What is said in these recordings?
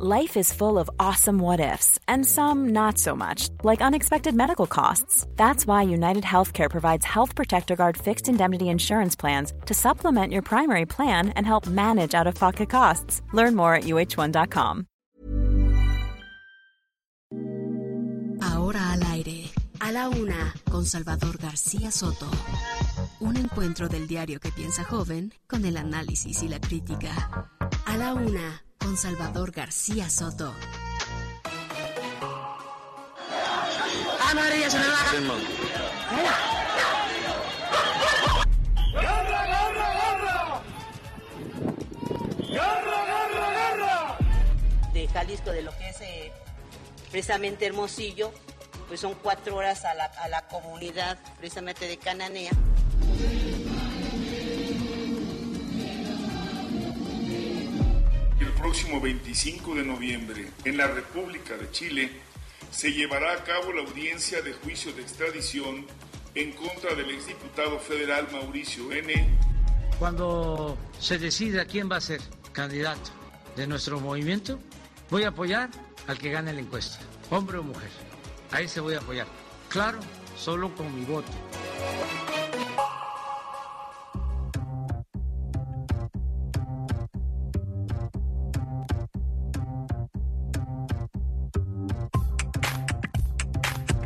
Life is full of awesome what ifs, and some not so much, like unexpected medical costs. That's why United Healthcare provides Health Protector Guard fixed indemnity insurance plans to supplement your primary plan and help manage out of pocket costs. Learn more at uh1.com. Ahora al aire, a la una, con Salvador García Soto. Un encuentro del diario que piensa joven con el análisis y la crítica. A la una con Salvador García Soto. ¡Ah, madre, ya se me va! ¡Garra, garra, garra! ¡Garra, garra, garra! de Jalisco, de lo que es eh, precisamente Hermosillo, pues son cuatro horas a la, a la comunidad precisamente de Cananea. Próximo 25 de noviembre, en la República de Chile, se llevará a cabo la audiencia de juicio de extradición en contra del exdiputado federal Mauricio N. Cuando se decida quién va a ser candidato de nuestro movimiento, voy a apoyar al que gane la encuesta, hombre o mujer. Ahí se voy a apoyar. Claro, solo con mi voto.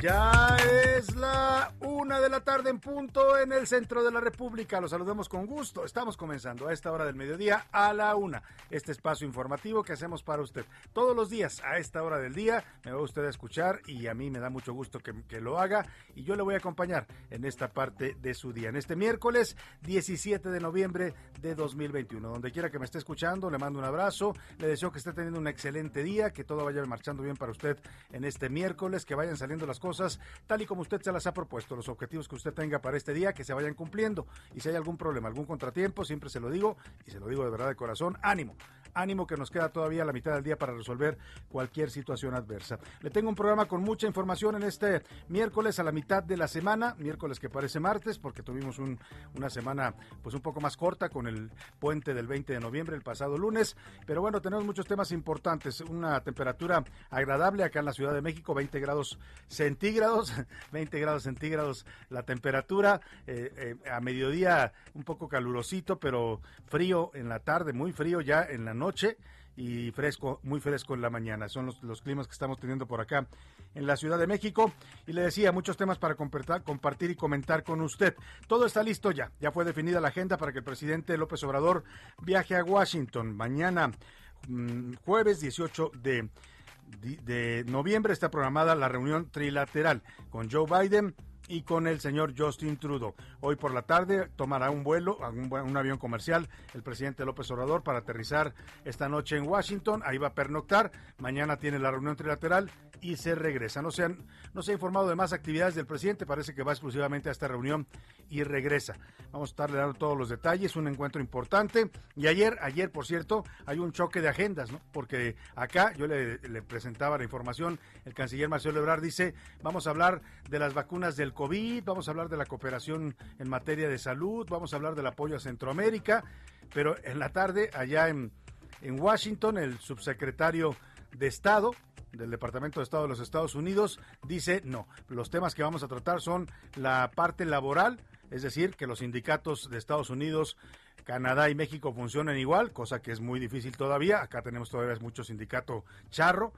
Ya es la una de la tarde en punto en el centro de la República. Los saludamos con gusto. Estamos comenzando a esta hora del mediodía a la una. Este espacio informativo que hacemos para usted. Todos los días a esta hora del día me va usted a escuchar y a mí me da mucho gusto que, que lo haga. Y yo le voy a acompañar en esta parte de su día. En este miércoles 17 de noviembre de 2021. Donde quiera que me esté escuchando, le mando un abrazo. Le deseo que esté teniendo un excelente día, que todo vaya marchando bien para usted en este miércoles, que vayan saliendo las cosas tal y como usted se las ha propuesto, los objetivos que usted tenga para este día, que se vayan cumpliendo. Y si hay algún problema, algún contratiempo, siempre se lo digo y se lo digo de verdad de corazón, ánimo. Ánimo que nos queda todavía la mitad del día para resolver cualquier situación adversa. Le tengo un programa con mucha información en este miércoles a la mitad de la semana, miércoles que parece martes, porque tuvimos un, una semana pues un poco más corta con el puente del 20 de noviembre, el pasado lunes. Pero bueno, tenemos muchos temas importantes. Una temperatura agradable acá en la Ciudad de México, 20 grados centígrados, 20 grados centígrados la temperatura. Eh, eh, a mediodía un poco calurosito, pero frío en la tarde, muy frío ya en la noche y fresco, muy fresco en la mañana. Son los, los, climas que estamos teniendo por acá en la Ciudad de México. Y le decía, muchos temas para compartir y comentar con usted. Todo está listo ya. Ya fue definida la agenda para que el presidente López Obrador viaje a Washington mañana, mmm, jueves 18 de, de, de noviembre. Está programada la reunión trilateral con Joe Biden y con el señor Justin Trudeau. Hoy por la tarde tomará un vuelo, un, avión comercial, el presidente López Obrador para aterrizar esta noche en Washington. Ahí va a pernoctar. Mañana tiene la reunión trilateral y se regresa. No se, han, no se ha informado de más actividades del presidente. Parece que va exclusivamente a esta reunión y regresa. Vamos a estarle dando todos los detalles. Un encuentro importante. Y ayer, ayer, por cierto, hay un choque de agendas, ¿no? Porque acá yo le, le presentaba la información. El canciller Marcelo Ebrard dice: vamos a hablar de las vacunas del COVID, vamos a hablar de la cooperación en materia de salud, vamos a hablar del apoyo a Centroamérica, pero en la tarde, allá en, en Washington, el subsecretario de Estado del Departamento de Estado de los Estados Unidos dice no, los temas que vamos a tratar son la parte laboral, es decir, que los sindicatos de Estados Unidos Canadá y México funcionen igual, cosa que es muy difícil todavía. Acá tenemos todavía mucho sindicato charro.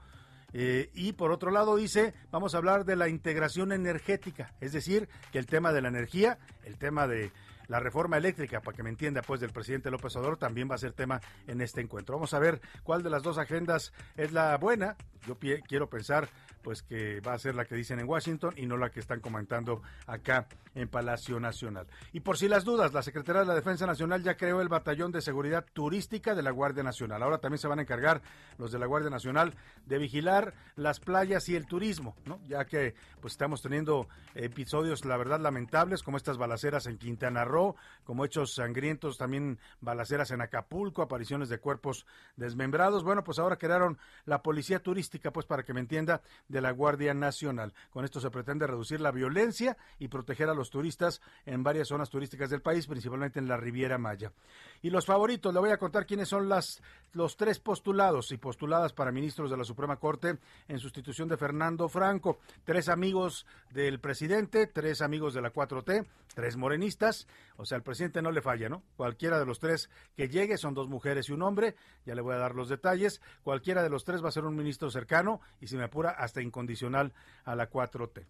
Eh, y por otro lado dice, vamos a hablar de la integración energética, es decir, que el tema de la energía, el tema de la reforma eléctrica, para que me entienda, pues del presidente López Obrador también va a ser tema en este encuentro. Vamos a ver cuál de las dos agendas es la buena. Yo quiero pensar pues que va a ser la que dicen en Washington y no la que están comentando acá en Palacio Nacional. Y por si las dudas, la Secretaría de la Defensa Nacional ya creó el Batallón de Seguridad Turística de la Guardia Nacional. Ahora también se van a encargar los de la Guardia Nacional de vigilar las playas y el turismo, ¿no? Ya que pues estamos teniendo episodios, la verdad, lamentables, como estas balaceras en Quintana Roo, como hechos sangrientos, también balaceras en Acapulco, apariciones de cuerpos desmembrados. Bueno, pues ahora crearon la Policía Turística pues para que me entienda, de la Guardia Nacional. Con esto se pretende reducir la violencia y proteger a los turistas en varias zonas turísticas del país, principalmente en la Riviera Maya. Y los favoritos, le voy a contar quiénes son las, los tres postulados y postuladas para ministros de la Suprema Corte en sustitución de Fernando Franco. Tres amigos del presidente, tres amigos de la 4T, tres morenistas. O sea, el presidente no le falla, ¿no? Cualquiera de los tres que llegue, son dos mujeres y un hombre, ya le voy a dar los detalles. Cualquiera de los tres va a ser un ministro cercano y, si me apura, hasta incondicional a la 4T.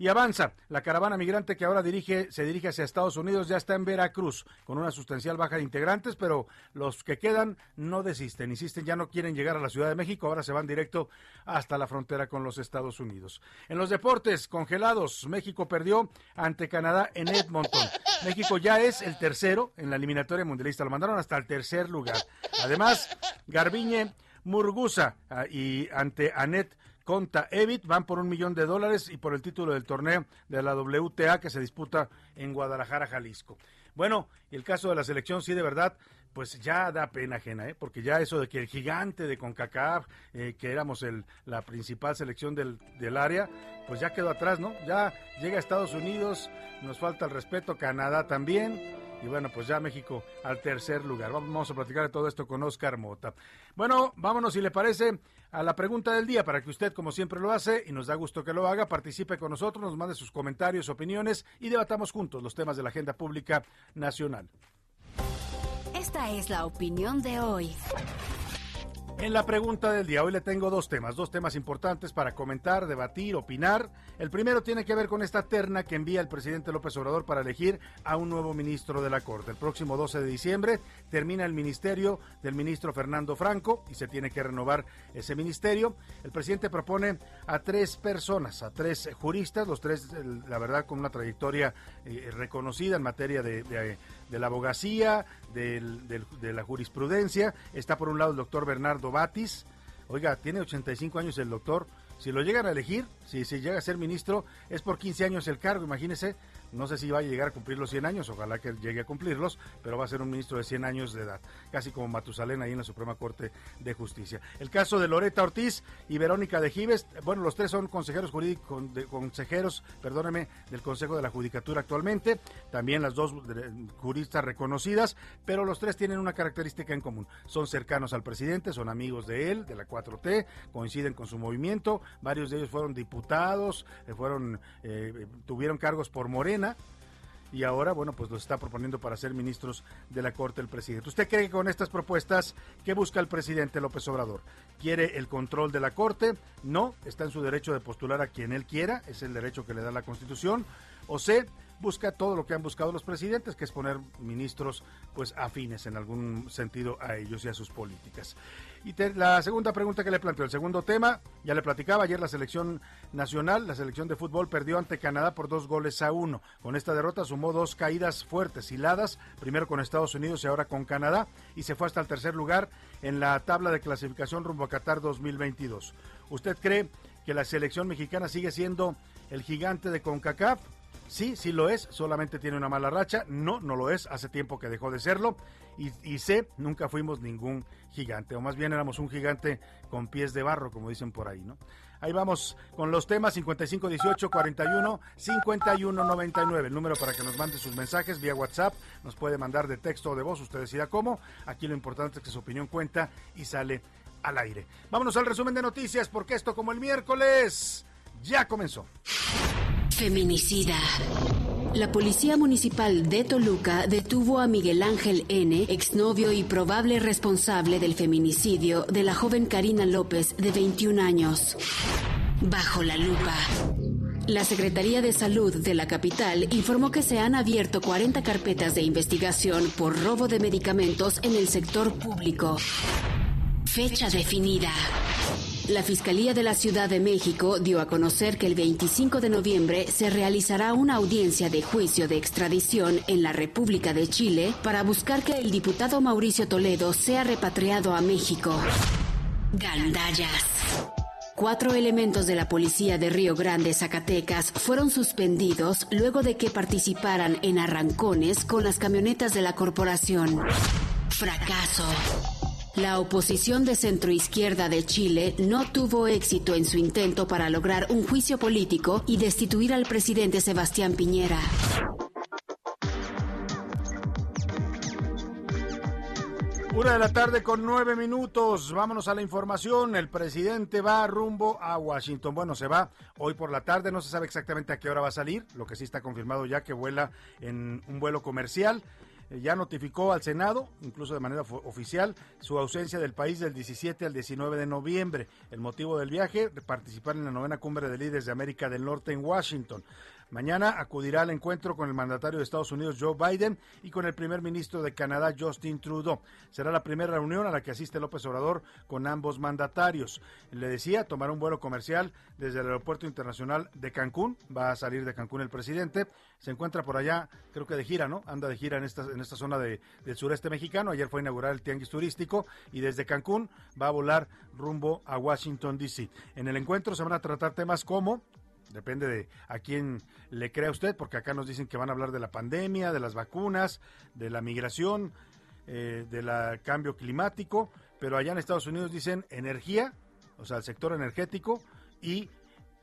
Y avanza. La caravana migrante que ahora dirige, se dirige hacia Estados Unidos ya está en Veracruz, con una sustancial baja de integrantes, pero los que quedan no desisten, insisten, ya no quieren llegar a la Ciudad de México, ahora se van directo hasta la frontera con los Estados Unidos. En los deportes congelados, México perdió ante Canadá en Edmonton. México ya es el tercero en la eliminatoria mundialista, lo mandaron hasta el tercer lugar. Además, Garbiñe Murgusa ah, y ante Anet Conta Evit van por un millón de dólares y por el título del torneo de la WTA que se disputa en Guadalajara, Jalisco. Bueno, el caso de la selección, sí, de verdad, pues ya da pena ajena, ¿eh? porque ya eso de que el gigante de CONCACAF, eh, que éramos el, la principal selección del, del área, pues ya quedó atrás, ¿no? Ya llega a Estados Unidos, nos falta el respeto, Canadá también y bueno, pues ya México al tercer lugar. Vamos a platicar de todo esto con Oscar Mota. Bueno, vámonos si le parece a la pregunta del día para que usted, como siempre lo hace, y nos da gusto que lo haga, participe con nosotros, nos mande sus comentarios, opiniones y debatamos juntos los temas de la agenda pública nacional. Esta es la opinión de hoy. En la pregunta del día, hoy le tengo dos temas, dos temas importantes para comentar, debatir, opinar. El primero tiene que ver con esta terna que envía el presidente López Obrador para elegir a un nuevo ministro de la Corte. El próximo 12 de diciembre termina el ministerio del ministro Fernando Franco y se tiene que renovar ese ministerio. El presidente propone a tres personas, a tres juristas, los tres, la verdad, con una trayectoria eh, reconocida en materia de, de de la abogacía, de la jurisprudencia. Está por un lado el doctor Bernardo Batis. Oiga, tiene 85 años el doctor. Si lo llegan a elegir, si, si llega a ser ministro, es por 15 años el cargo, imagínese. No sé si va a llegar a cumplir los 100 años, ojalá que llegue a cumplirlos, pero va a ser un ministro de 100 años de edad, casi como Matusalén ahí en la Suprema Corte de Justicia. El caso de Loreta Ortiz y Verónica de Gives, bueno, los tres son consejeros jurídicos, consejeros, perdóneme, del Consejo de la Judicatura actualmente, también las dos juristas reconocidas, pero los tres tienen una característica en común. Son cercanos al presidente, son amigos de él, de la 4T, coinciden con su movimiento, varios de ellos fueron diputados, eh, fueron, eh, tuvieron cargos por Morena, y ahora, bueno, pues los está proponiendo para ser ministros de la Corte el presidente. ¿Usted cree que con estas propuestas, qué busca el presidente López Obrador? ¿Quiere el control de la Corte? No, está en su derecho de postular a quien él quiera, es el derecho que le da la Constitución. O C, busca todo lo que han buscado los presidentes, que es poner ministros pues afines en algún sentido a ellos y a sus políticas. Y la segunda pregunta que le planteo, el segundo tema, ya le platicaba, ayer la selección nacional, la selección de fútbol perdió ante Canadá por dos goles a uno. Con esta derrota sumó dos caídas fuertes, hiladas, primero con Estados Unidos y ahora con Canadá, y se fue hasta el tercer lugar en la tabla de clasificación rumbo a Qatar 2022. ¿Usted cree que la selección mexicana sigue siendo el gigante de CONCACAF? Sí, sí lo es, solamente tiene una mala racha. No, no lo es, hace tiempo que dejó de serlo. Y, y sé, nunca fuimos ningún gigante, o más bien éramos un gigante con pies de barro, como dicen por ahí, ¿no? Ahí vamos con los temas 5518 41 51 99. El número para que nos mande sus mensajes vía WhatsApp. Nos puede mandar de texto o de voz, usted decida cómo. Aquí lo importante es que su opinión cuenta y sale al aire. Vámonos al resumen de noticias, porque esto, como el miércoles, ya comenzó. Feminicida. La Policía Municipal de Toluca detuvo a Miguel Ángel N., exnovio y probable responsable del feminicidio de la joven Karina López, de 21 años. Bajo la lupa. La Secretaría de Salud de la capital informó que se han abierto 40 carpetas de investigación por robo de medicamentos en el sector público. Fecha definida. La Fiscalía de la Ciudad de México dio a conocer que el 25 de noviembre se realizará una audiencia de juicio de extradición en la República de Chile para buscar que el diputado Mauricio Toledo sea repatriado a México. Gandallas. Cuatro elementos de la policía de Río Grande, Zacatecas, fueron suspendidos luego de que participaran en arrancones con las camionetas de la corporación. Fracaso. La oposición de centroizquierda de Chile no tuvo éxito en su intento para lograr un juicio político y destituir al presidente Sebastián Piñera. Una de la tarde con nueve minutos. Vámonos a la información. El presidente va rumbo a Washington. Bueno, se va hoy por la tarde. No se sabe exactamente a qué hora va a salir. Lo que sí está confirmado ya que vuela en un vuelo comercial. Eh, ya notificó al Senado, incluso de manera oficial, su ausencia del país del 17 al 19 de noviembre. El motivo del viaje, participar en la novena cumbre de líderes de América del Norte en Washington. Mañana acudirá al encuentro con el mandatario de Estados Unidos Joe Biden y con el primer ministro de Canadá Justin Trudeau. Será la primera reunión a la que asiste López Obrador con ambos mandatarios. Le decía, tomará un vuelo comercial desde el Aeropuerto Internacional de Cancún. Va a salir de Cancún el presidente. Se encuentra por allá, creo que de gira, ¿no? Anda de gira en esta, en esta zona del sureste mexicano. Ayer fue a inaugurar el tianguis turístico y desde Cancún va a volar rumbo a Washington, D.C. En el encuentro se van a tratar temas como Depende de a quién le crea usted, porque acá nos dicen que van a hablar de la pandemia, de las vacunas, de la migración, eh, del cambio climático, pero allá en Estados Unidos dicen energía, o sea, el sector energético y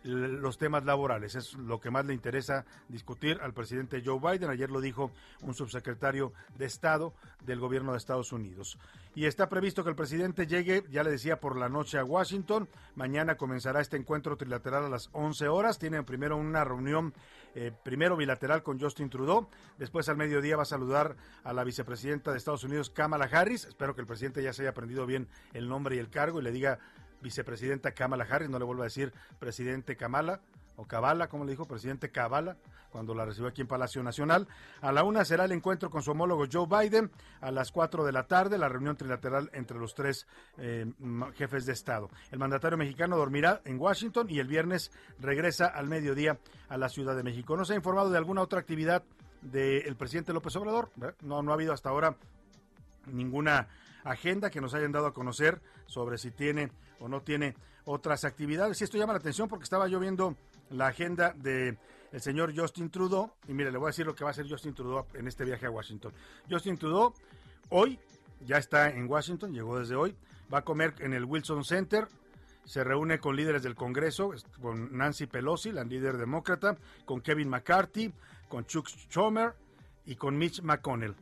los temas laborales. Es lo que más le interesa discutir al presidente Joe Biden. Ayer lo dijo un subsecretario de Estado del gobierno de Estados Unidos. Y está previsto que el presidente llegue, ya le decía, por la noche a Washington. Mañana comenzará este encuentro trilateral a las 11 horas. Tienen primero una reunión, eh, primero bilateral con Justin Trudeau. Después al mediodía va a saludar a la vicepresidenta de Estados Unidos, Kamala Harris. Espero que el presidente ya se haya aprendido bien el nombre y el cargo y le diga vicepresidenta Kamala Harris, no le vuelvo a decir presidente Kamala o Kabala, como le dijo, presidente Kabala, cuando la recibió aquí en Palacio Nacional. A la una será el encuentro con su homólogo Joe Biden. A las cuatro de la tarde, la reunión trilateral entre los tres eh, jefes de Estado. El mandatario mexicano dormirá en Washington y el viernes regresa al mediodía a la Ciudad de México. ¿No se ha informado de alguna otra actividad del presidente López Obrador? No, no ha habido hasta ahora ninguna agenda que nos hayan dado a conocer sobre si tiene o no tiene otras actividades. Y esto llama la atención porque estaba yo viendo la agenda de el señor Justin Trudeau y mire, le voy a decir lo que va a hacer Justin Trudeau en este viaje a Washington. Justin Trudeau hoy ya está en Washington, llegó desde hoy, va a comer en el Wilson Center, se reúne con líderes del Congreso, con Nancy Pelosi, la líder demócrata, con Kevin McCarthy, con Chuck Schumer y con Mitch McConnell.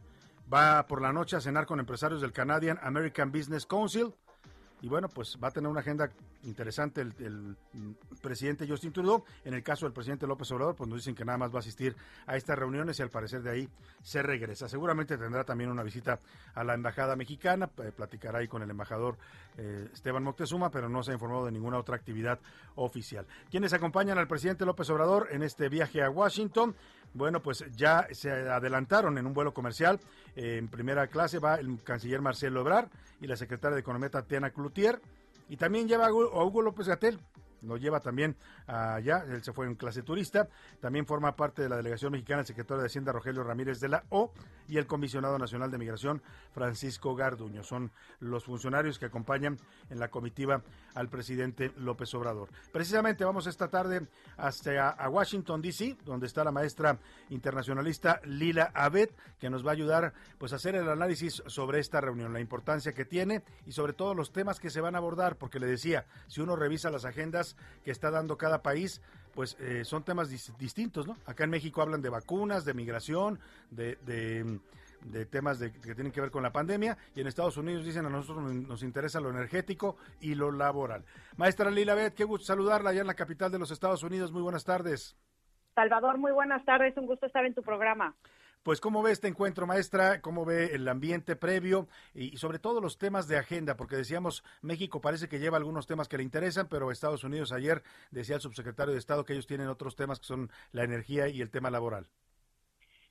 Va por la noche a cenar con empresarios del Canadian American Business Council. Y bueno, pues va a tener una agenda interesante el, presidente Justin Trudeau. En el caso del presidente López Obrador, pues nos dicen que nada más va a asistir a estas reuniones y al parecer de ahí se regresa. Seguramente tendrá también una visita a la embajada mexicana, eh, platicará ahí con el embajador eh, Esteban Moctezuma, pero no se ha informado de ninguna otra actividad oficial. Quienes acompañan al presidente López Obrador en este viaje a Washington, bueno, pues ya se adelantaron en un vuelo comercial. en primera clase va el canciller Marcelo Ebrard y la secretaria de Economía Tatiana Cloutier. Y también lleva a Hugo López Gatel, lo lleva también allá, él se fue en clase turista, también forma parte de la delegación mexicana el secretario de Hacienda Rogelio Ramírez de la O y el comisionado nacional de migración Francisco Garduño. Son los funcionarios que acompañan en la comitiva al presidente López Obrador. Precisamente vamos esta tarde hasta a Washington DC, donde está la maestra internacionalista Lila Abed, que nos va a ayudar pues a hacer el análisis sobre esta reunión, la importancia que tiene y sobre todo los temas que se van a abordar, porque le decía, si uno revisa las agendas que está dando cada país, pues eh, son temas distintos, ¿no? Acá en México hablan de vacunas, de migración, de, de, temas de, que tienen que ver con la pandemia, y en Estados Unidos dicen a nosotros nos interesa lo energético y lo laboral. Maestra Lila Bet, qué gusto saludarla allá en la capital de los Estados Unidos. Muy buenas tardes. Salvador, muy buenas tardes. Un gusto estar en tu programa. Pues, ¿cómo ve este encuentro, maestra? ¿Cómo ve el ambiente previo y, sobre todo los temas de agenda? Porque decíamos, México parece que lleva algunos temas que le interesan, pero Estados Unidos ayer decía el subsecretario de Estado que ellos tienen otros temas que son la energía y el tema laboral.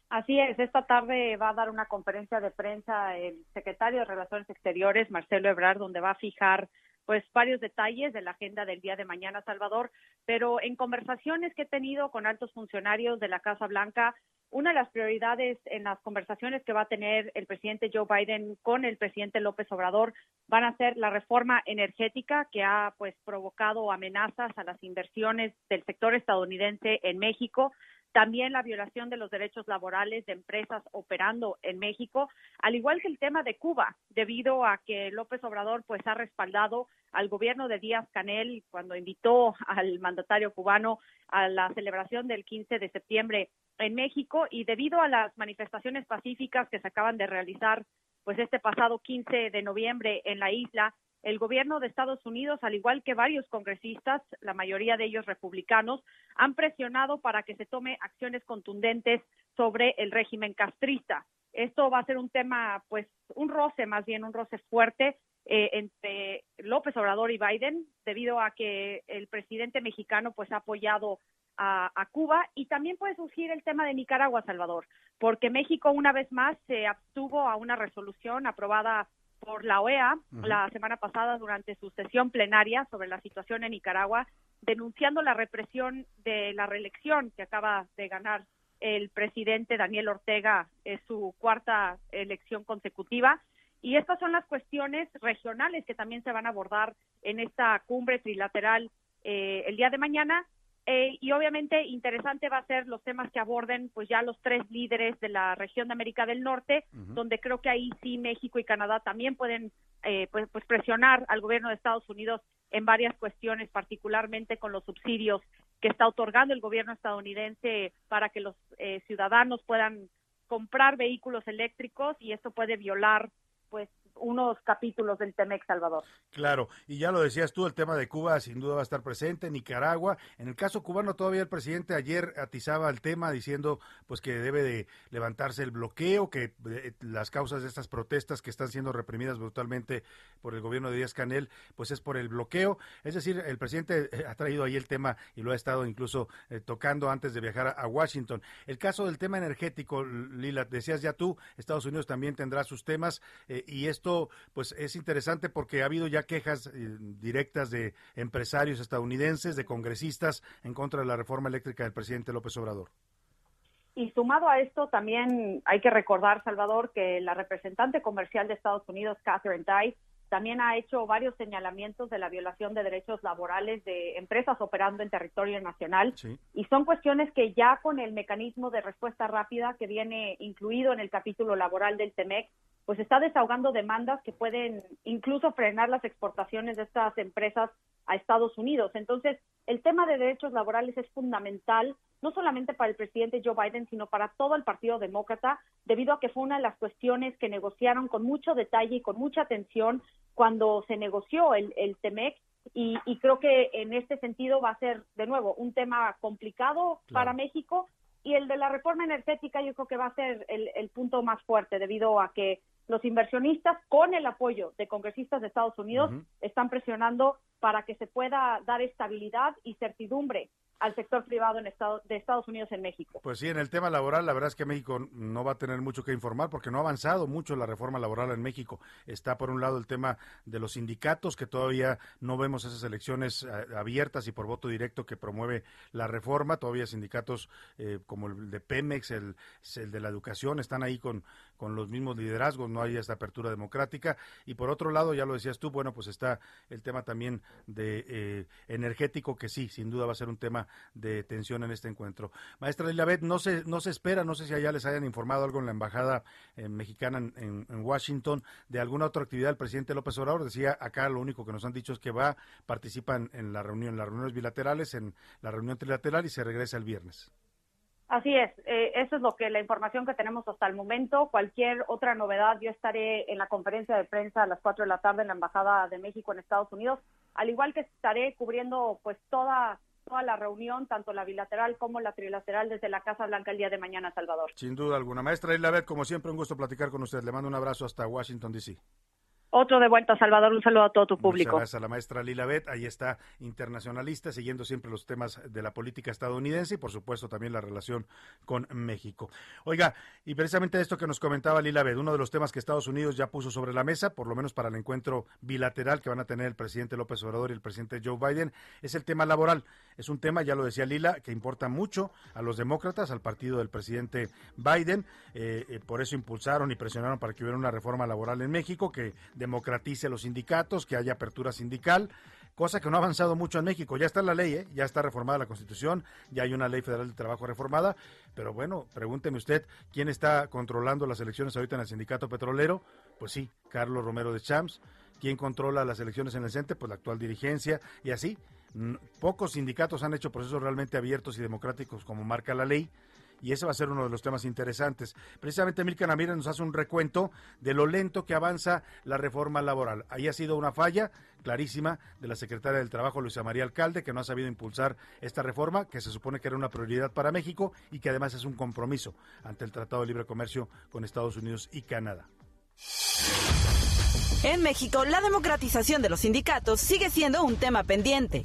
Así es, esta tarde va a dar una conferencia de prensa el secretario de Relaciones Exteriores, Marcelo Ebrard, donde va a fijar pues varios detalles de la agenda del día de mañana, Salvador, pero en conversaciones que he tenido con altos funcionarios de la Casa Blanca, una de las prioridades en las conversaciones que va a tener el presidente Joe Biden con el presidente López Obrador van a ser la reforma energética que ha pues provocado amenazas a las inversiones del sector estadounidense en México. También la violación de los derechos laborales de empresas operando en México, al igual que el tema de Cuba, debido a que López Obrador pues ha respaldado al gobierno de Díaz Canel cuando invitó al mandatario cubano a la celebración del 15 de septiembre en México y debido a las manifestaciones pacíficas que se acaban de realizar pues este pasado 15 de noviembre en la isla, el gobierno de Estados Unidos, al igual que varios congresistas, la mayoría de ellos republicanos, han presionado para que se tome acciones contundentes sobre el régimen castrista. Esto va a ser un tema, pues, un roce, más bien un roce fuerte eh, entre López Obrador y Biden, debido a que el presidente mexicano, pues, ha apoyado a, a, Cuba y también puede surgir el tema de Nicaragua, Salvador, porque México una vez más se abstuvo a una resolución aprobada por la OEA la semana pasada durante su sesión plenaria sobre la situación en Nicaragua, denunciando la represión de la reelección que acaba de ganar el presidente Daniel Ortega en su cuarta elección consecutiva. Y estas son las cuestiones regionales que también se van a abordar en esta cumbre trilateral eh, el día de mañana eh, y obviamente interesante va a ser los temas que aborden pues ya los tres líderes de la región de América del Norte, donde creo que ahí sí México y Canadá también pueden eh, pues, pues, presionar al gobierno de Estados Unidos en varias cuestiones, particularmente con los subsidios que está otorgando el gobierno estadounidense para que los eh, ciudadanos puedan comprar vehículos eléctricos y esto puede violar pues unos capítulos del Temex Salvador. Claro, y ya lo decías tú, el tema de Cuba sin duda va a estar presente, Nicaragua. En el caso cubano todavía el presidente ayer atizaba el tema diciendo pues que debe de levantarse el bloqueo, que eh, las causas de estas protestas que están siendo reprimidas brutalmente por el gobierno de Díaz Canel, pues es por el bloqueo. Es decir, el presidente eh, ha traído ahí el tema y lo ha estado incluso eh, tocando antes de viajar a, Washington. El caso del tema energético, Lila, decías ya tú, Estados Unidos también tendrá sus temas y esto pues es interesante porque ha habido ya quejas eh, directas de empresarios estadounidenses, de congresistas en contra de la reforma eléctrica del presidente López Obrador. Y sumado a esto, también hay que recordar, Salvador, que la representante comercial de Estados Unidos, Catherine Tai, también ha hecho varios señalamientos de la violación de derechos laborales de empresas operando en territorio nacional. Y son cuestiones que ya con el mecanismo de respuesta rápida que viene incluido en el capítulo laboral del TEMEC, pues está desahogando demandas que pueden incluso frenar las exportaciones de estas empresas a Estados Unidos. Entonces, el tema de derechos laborales es fundamental, no solamente para el presidente Joe Biden, sino para todo el Partido Demócrata, debido a que fue una de las cuestiones que negociaron con mucho detalle y con mucha atención cuando se negoció el, el TEMEC. Y, creo que en este sentido va a ser, de nuevo, un tema complicado para México, y el de la reforma energética yo creo que va a ser el, el, punto más fuerte debido a que los inversionistas, con el apoyo de congresistas de Estados Unidos, están presionando para que se pueda dar estabilidad y certidumbre al sector privado en de Estados Unidos en México. Pues sí, en el tema laboral, la verdad es que México no va a tener mucho que informar porque no ha avanzado mucho la reforma laboral en México. Está por un lado el tema de los sindicatos, que todavía no vemos esas elecciones eh, abiertas y por voto directo que promueve la reforma. Todavía sindicatos eh, como el de Pemex, el, el, de la educación, están ahí con, con los mismos liderazgos, no hay esta apertura democrática. Y por otro lado, ya lo decías tú, bueno, pues está el tema también de eh, energético, que sí, sin duda va a ser un tema de tensión en este encuentro. Maestra Elizabeth, no se, no se espera, no sé si allá les hayan informado algo en la embajada eh, mexicana en, Washington de alguna otra actividad del presidente López Obrador. Decía acá lo único que nos han dicho es que va, participa en, la reunión, en las reuniones bilaterales, en la reunión trilateral y se regresa el viernes. Así es, eh, eso es lo que la información que tenemos hasta el momento. Cualquier otra novedad, yo estaré en la conferencia de prensa a las 4 de la tarde en la Embajada de México en Estados Unidos, al igual que estaré cubriendo pues toda toda la reunión, tanto la bilateral como la trilateral desde la Casa Blanca el día de mañana, Salvador. Sin duda alguna. Maestra Elizabeth, como siempre, un gusto platicar con usted. Le mando un abrazo hasta Washington, D.C. Otro de vuelta, Salvador. Un saludo a todo tu público. Muchas gracias a la maestra Lila Bet. Ahí está, internacionalista, siguiendo siempre los temas de la política estadounidense y, por supuesto, también la relación con México. Oiga, y precisamente esto que nos comentaba Lila Bet, uno de los temas que Estados Unidos ya puso sobre la mesa, por lo menos para el encuentro bilateral que van a tener el presidente López Obrador y el presidente Joe Biden, es el tema laboral. Es un tema, ya lo decía Lila, que importa mucho a los demócratas, al partido del presidente Biden. Eh, eh, por eso impulsaron y presionaron para que hubiera una reforma laboral en México que democratice los sindicatos, que haya apertura sindical. cosa que no ha avanzado mucho en México. Ya está la ley, ¿eh? ya está reformada la Constitución, ya hay una ley federal de trabajo reformada, pero bueno, pregúnteme usted, ¿quién está controlando las elecciones ahorita en el sindicato petrolero? Pues sí, Carlos Romero de Champs. ¿Quién controla las elecciones en el CENTE? Pues la actual dirigencia y así. Pocos sindicatos han hecho procesos realmente abiertos y democráticos como marca la ley y ese va a ser uno de los temas interesantes. Precisamente Milka Namírez nos hace un recuento de lo lento que avanza la reforma laboral. Ahí ha sido una falla clarísima de la secretaria del Trabajo, Luisa María Alcalde, que no ha sabido impulsar esta reforma, que se supone que era una prioridad para México y que además es un compromiso ante el Tratado de Libre Comercio con Estados Unidos y Canadá. En México, la democratización de los sindicatos sigue siendo un tema pendiente.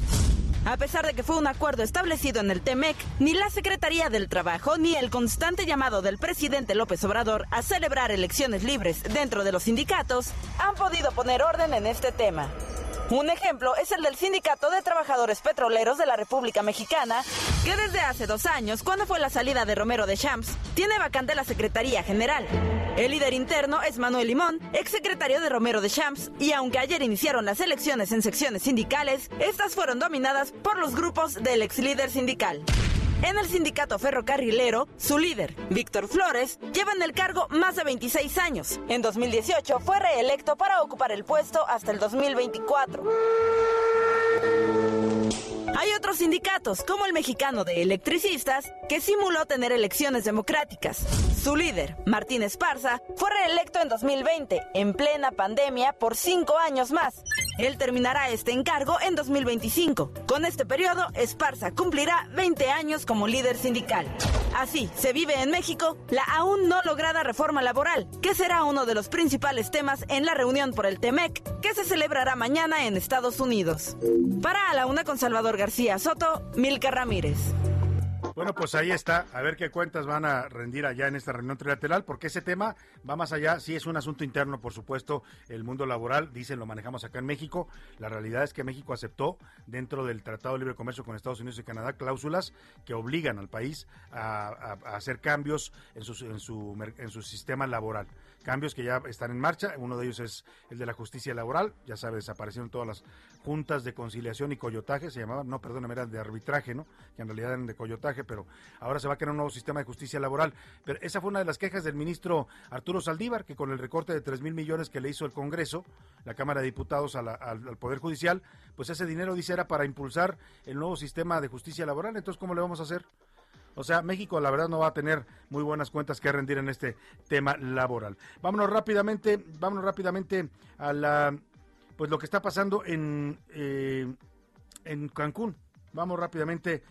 A pesar de que fue un acuerdo establecido en el TEMEC, ni la Secretaría del Trabajo ni el constante llamado del presidente López Obrador a celebrar elecciones libres dentro de los sindicatos han podido poner orden en este tema. Un ejemplo es el del Sindicato de Trabajadores Petroleros de la República Mexicana, que desde hace dos años, cuando fue la salida de Romero de Champs, tiene vacante la Secretaría General. El líder interno es Manuel Limón, exsecretario de Romero de Champs, y aunque ayer iniciaron las elecciones en secciones sindicales, estas fueron dominadas por los grupos del ex líder sindical. En el sindicato ferrocarrilero, su líder, Víctor Flores, lleva en el cargo más de 26 años. En 2018 fue reelecto para ocupar el puesto hasta el 2024. Hay otros sindicatos, como el mexicano de electricistas, que simuló tener elecciones democráticas. Su líder, Martín Esparza, fue reelecto en 2020, en plena pandemia, por cinco años más. Él terminará este encargo en 2025. Con este periodo, Esparza cumplirá 20 años como líder sindical. Así, se vive en México la aún no lograda reforma laboral, que será uno de los principales temas en la reunión por el TEMEC, que se celebrará mañana en Estados Unidos. Para la una con Salvador García. Soto, Milka Ramírez. Bueno, pues ahí está. A ver qué cuentas van a rendir allá en esta reunión trilateral, porque ese tema va más allá. Sí, es un asunto interno, por supuesto, el mundo laboral. Dicen, lo manejamos acá en México. La realidad es que México aceptó, dentro del Tratado de Libre Comercio con Estados Unidos y Canadá, cláusulas que obligan al país a, hacer cambios en su sistema laboral cambios que ya están en marcha. Uno de ellos es el de la justicia laboral. Ya sabes, desaparecieron todas las juntas de conciliación y coyotaje, se llamaban, no, perdóname, eran de arbitraje, ¿no? Que en realidad eran de coyotaje, pero ahora se va a crear un nuevo sistema de justicia laboral. Pero esa fue una de las quejas del ministro Arturo Saldívar, que con el recorte de 3 mil millones que le hizo el Congreso, la Cámara de Diputados al, al Poder Judicial, pues ese dinero, dice, era para impulsar el nuevo sistema de justicia laboral. Entonces, ¿cómo le vamos a hacer? O sea, México la verdad no va a tener muy buenas cuentas que rendir en este tema laboral. Vámonos rápidamente, vámonos rápidamente a la pues lo que está pasando en eh, en Cancún. Vamos rápidamente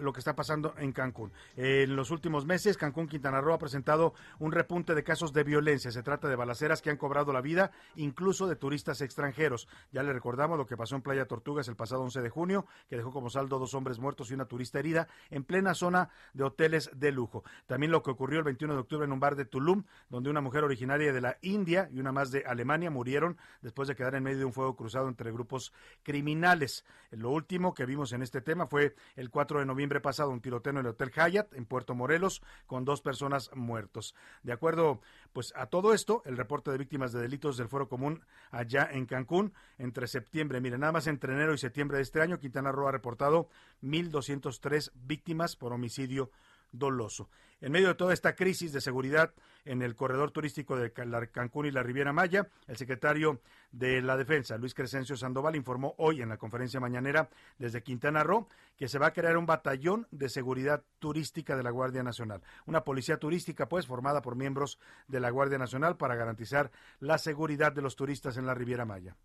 lo que está pasando en Cancún. en los últimos meses, Cancún, Quintana Roo ha presentado un repunte de casos de violencia. Se trata de balaceras que han cobrado la vida, incluso de turistas extranjeros. Ya le recordamos lo que pasó en Playa Tortugas el pasado 11 de junio, que dejó como saldo dos hombres muertos y una turista herida en plena zona de hoteles de lujo. También lo que ocurrió el 21 de octubre en un bar de Tulum, donde una mujer originaria de la India y una más de Alemania murieron después de quedar en medio de un fuego cruzado entre grupos criminales. Lo último que vimos en este tema fue el 4 de noviembre pasado un tiroteo en el Hotel Hyatt en Puerto Morelos con dos personas muertos. De acuerdo pues a todo esto, el reporte de víctimas de delitos del Foro Común allá en Cancún entre septiembre, miren, nada más entre enero y septiembre de este año, Quintana Roo ha reportado 1.203 víctimas por homicidio doloso. En medio de toda esta crisis de seguridad en el corredor turístico de Cancún y la Riviera Maya, el secretario de la Defensa, Luis Crescencio Sandoval, informó hoy en la conferencia mañanera desde Quintana Roo que se va a crear un batallón de seguridad turística de la Guardia Nacional. Una policía turística, pues, formada por miembros de la Guardia Nacional para garantizar la seguridad de los turistas en la Riviera Maya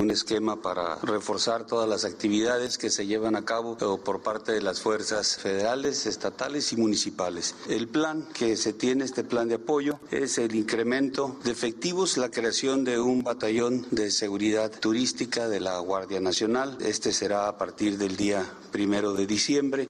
un esquema para reforzar todas las actividades que se llevan a cabo por parte de las fuerzas federales, estatales y municipales. El plan que se tiene, este plan de apoyo, es el incremento de efectivos, la creación de un batallón de seguridad turística de la Guardia Nacional. Este será a partir del día primero de diciembre.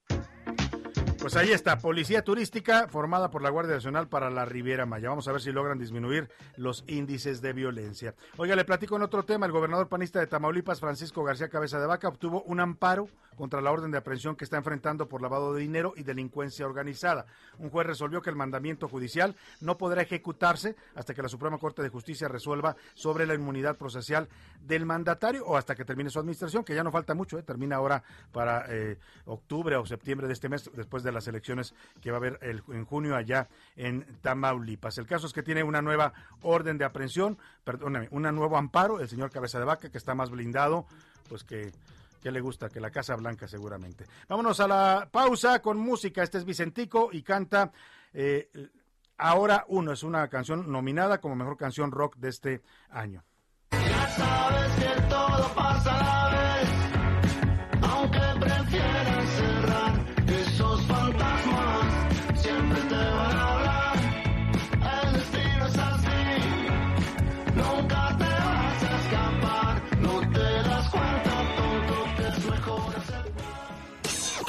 Pues ahí está, Policía Turística formada por la Guardia Nacional para la Riviera Maya. Vamos a ver si logran disminuir los índices de violencia. Oiga, le platico en otro tema. El gobernador panista de Tamaulipas, Francisco García Cabeza de Vaca, obtuvo un amparo contra la orden de aprehensión que está enfrentando por lavado de dinero y delincuencia organizada. Un juez resolvió que el mandamiento judicial no podrá ejecutarse hasta que la Suprema Corte de Justicia resuelva sobre la inmunidad procesal del mandatario o hasta que termine su administración, que ya no falta mucho, ¿eh? termina ahora para eh, octubre o septiembre de este mes, después de las elecciones que va a haber en junio allá en Tamaulipas. El caso es que tiene una nueva orden de aprehensión, perdóname, un nuevo amparo, el señor Cabeza de Vaca, que está más blindado, pues que que le gusta, que la Casa Blanca seguramente. Vámonos a la pausa con música. Este es Vicentico y canta eh, Ahora Uno. Es una canción nominada como mejor canción rock de este año. Todo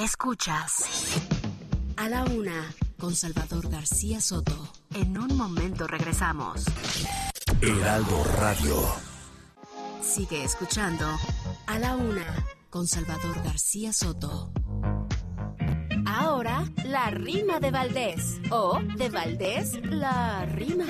Escuchas a la una con Salvador García Soto. En un momento regresamos. Heraldo Radio. Sigue escuchando a la una con Salvador García Soto. Ahora, la rima de Valdés. O de Valdés, la rima.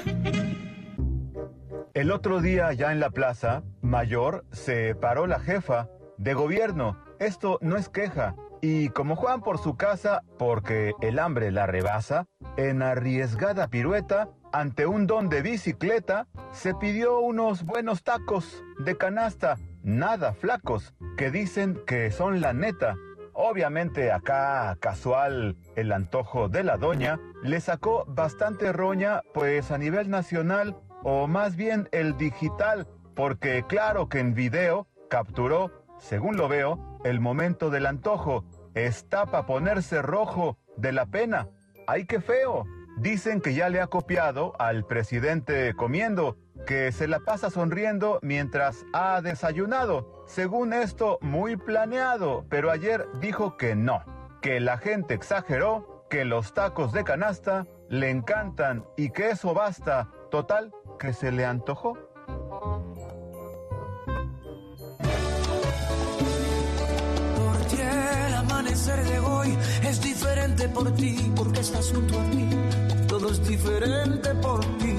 El otro día, ya en la plaza, Mayor se paró la jefa de gobierno. Esto no es queja y como Juan por su casa, porque el hambre la rebasa, en arriesgada pirueta, ante un don de bicicleta, se pidió unos buenos tacos de canasta, nada flacos, que dicen que son la neta. Obviamente acá casual el antojo de la doña le sacó bastante roña, pues a nivel nacional, o más bien el digital, porque claro que en video capturó, según lo veo, el momento del antojo está para ponerse rojo de la pena. ¡Ay, qué feo! Dicen que ya le ha copiado al presidente comiendo, que se la pasa sonriendo mientras ha desayunado. Según esto, muy planeado, pero ayer dijo que no, que la gente exageró, que los tacos de canasta le encantan y que eso basta. Total, que se le antojó. Amanecer de hoy es diferente por ti, porque estás junto a mí. Todo es diferente por ti,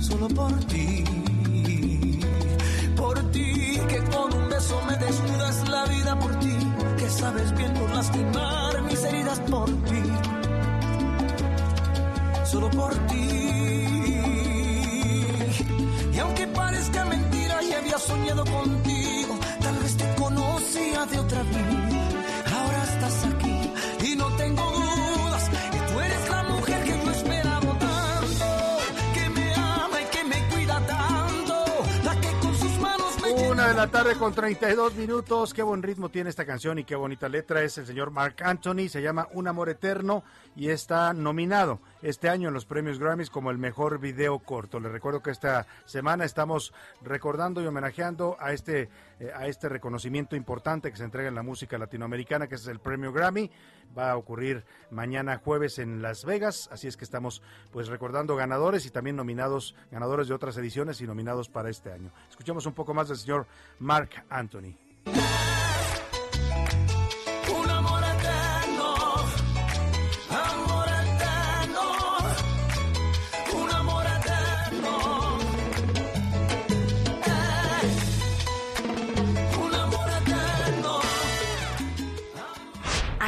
solo por ti. Por ti, que con un beso me desnudas la vida por ti, que sabes bien por lastimar mis heridas por ti. Solo por ti. Y aunque parezca mentira, ya había soñado contigo. Tal vez te conocía de otra vida de la tarde con 32 minutos, qué buen ritmo tiene esta canción y qué bonita letra. Es el señor Mark Anthony, se llama Un amor eterno y está nominado este año en los premios Grammys como el mejor video corto. Les recuerdo que esta semana estamos recordando y homenajeando a este, eh, a este reconocimiento importante que se entrega en la música latinoamericana, que es el premio Grammy. Va a ocurrir mañana jueves en Las Vegas, así es que estamos pues recordando ganadores y también nominados, ganadores de otras ediciones y nominados para este año. Escuchemos un poco más del señor Mark Anthony.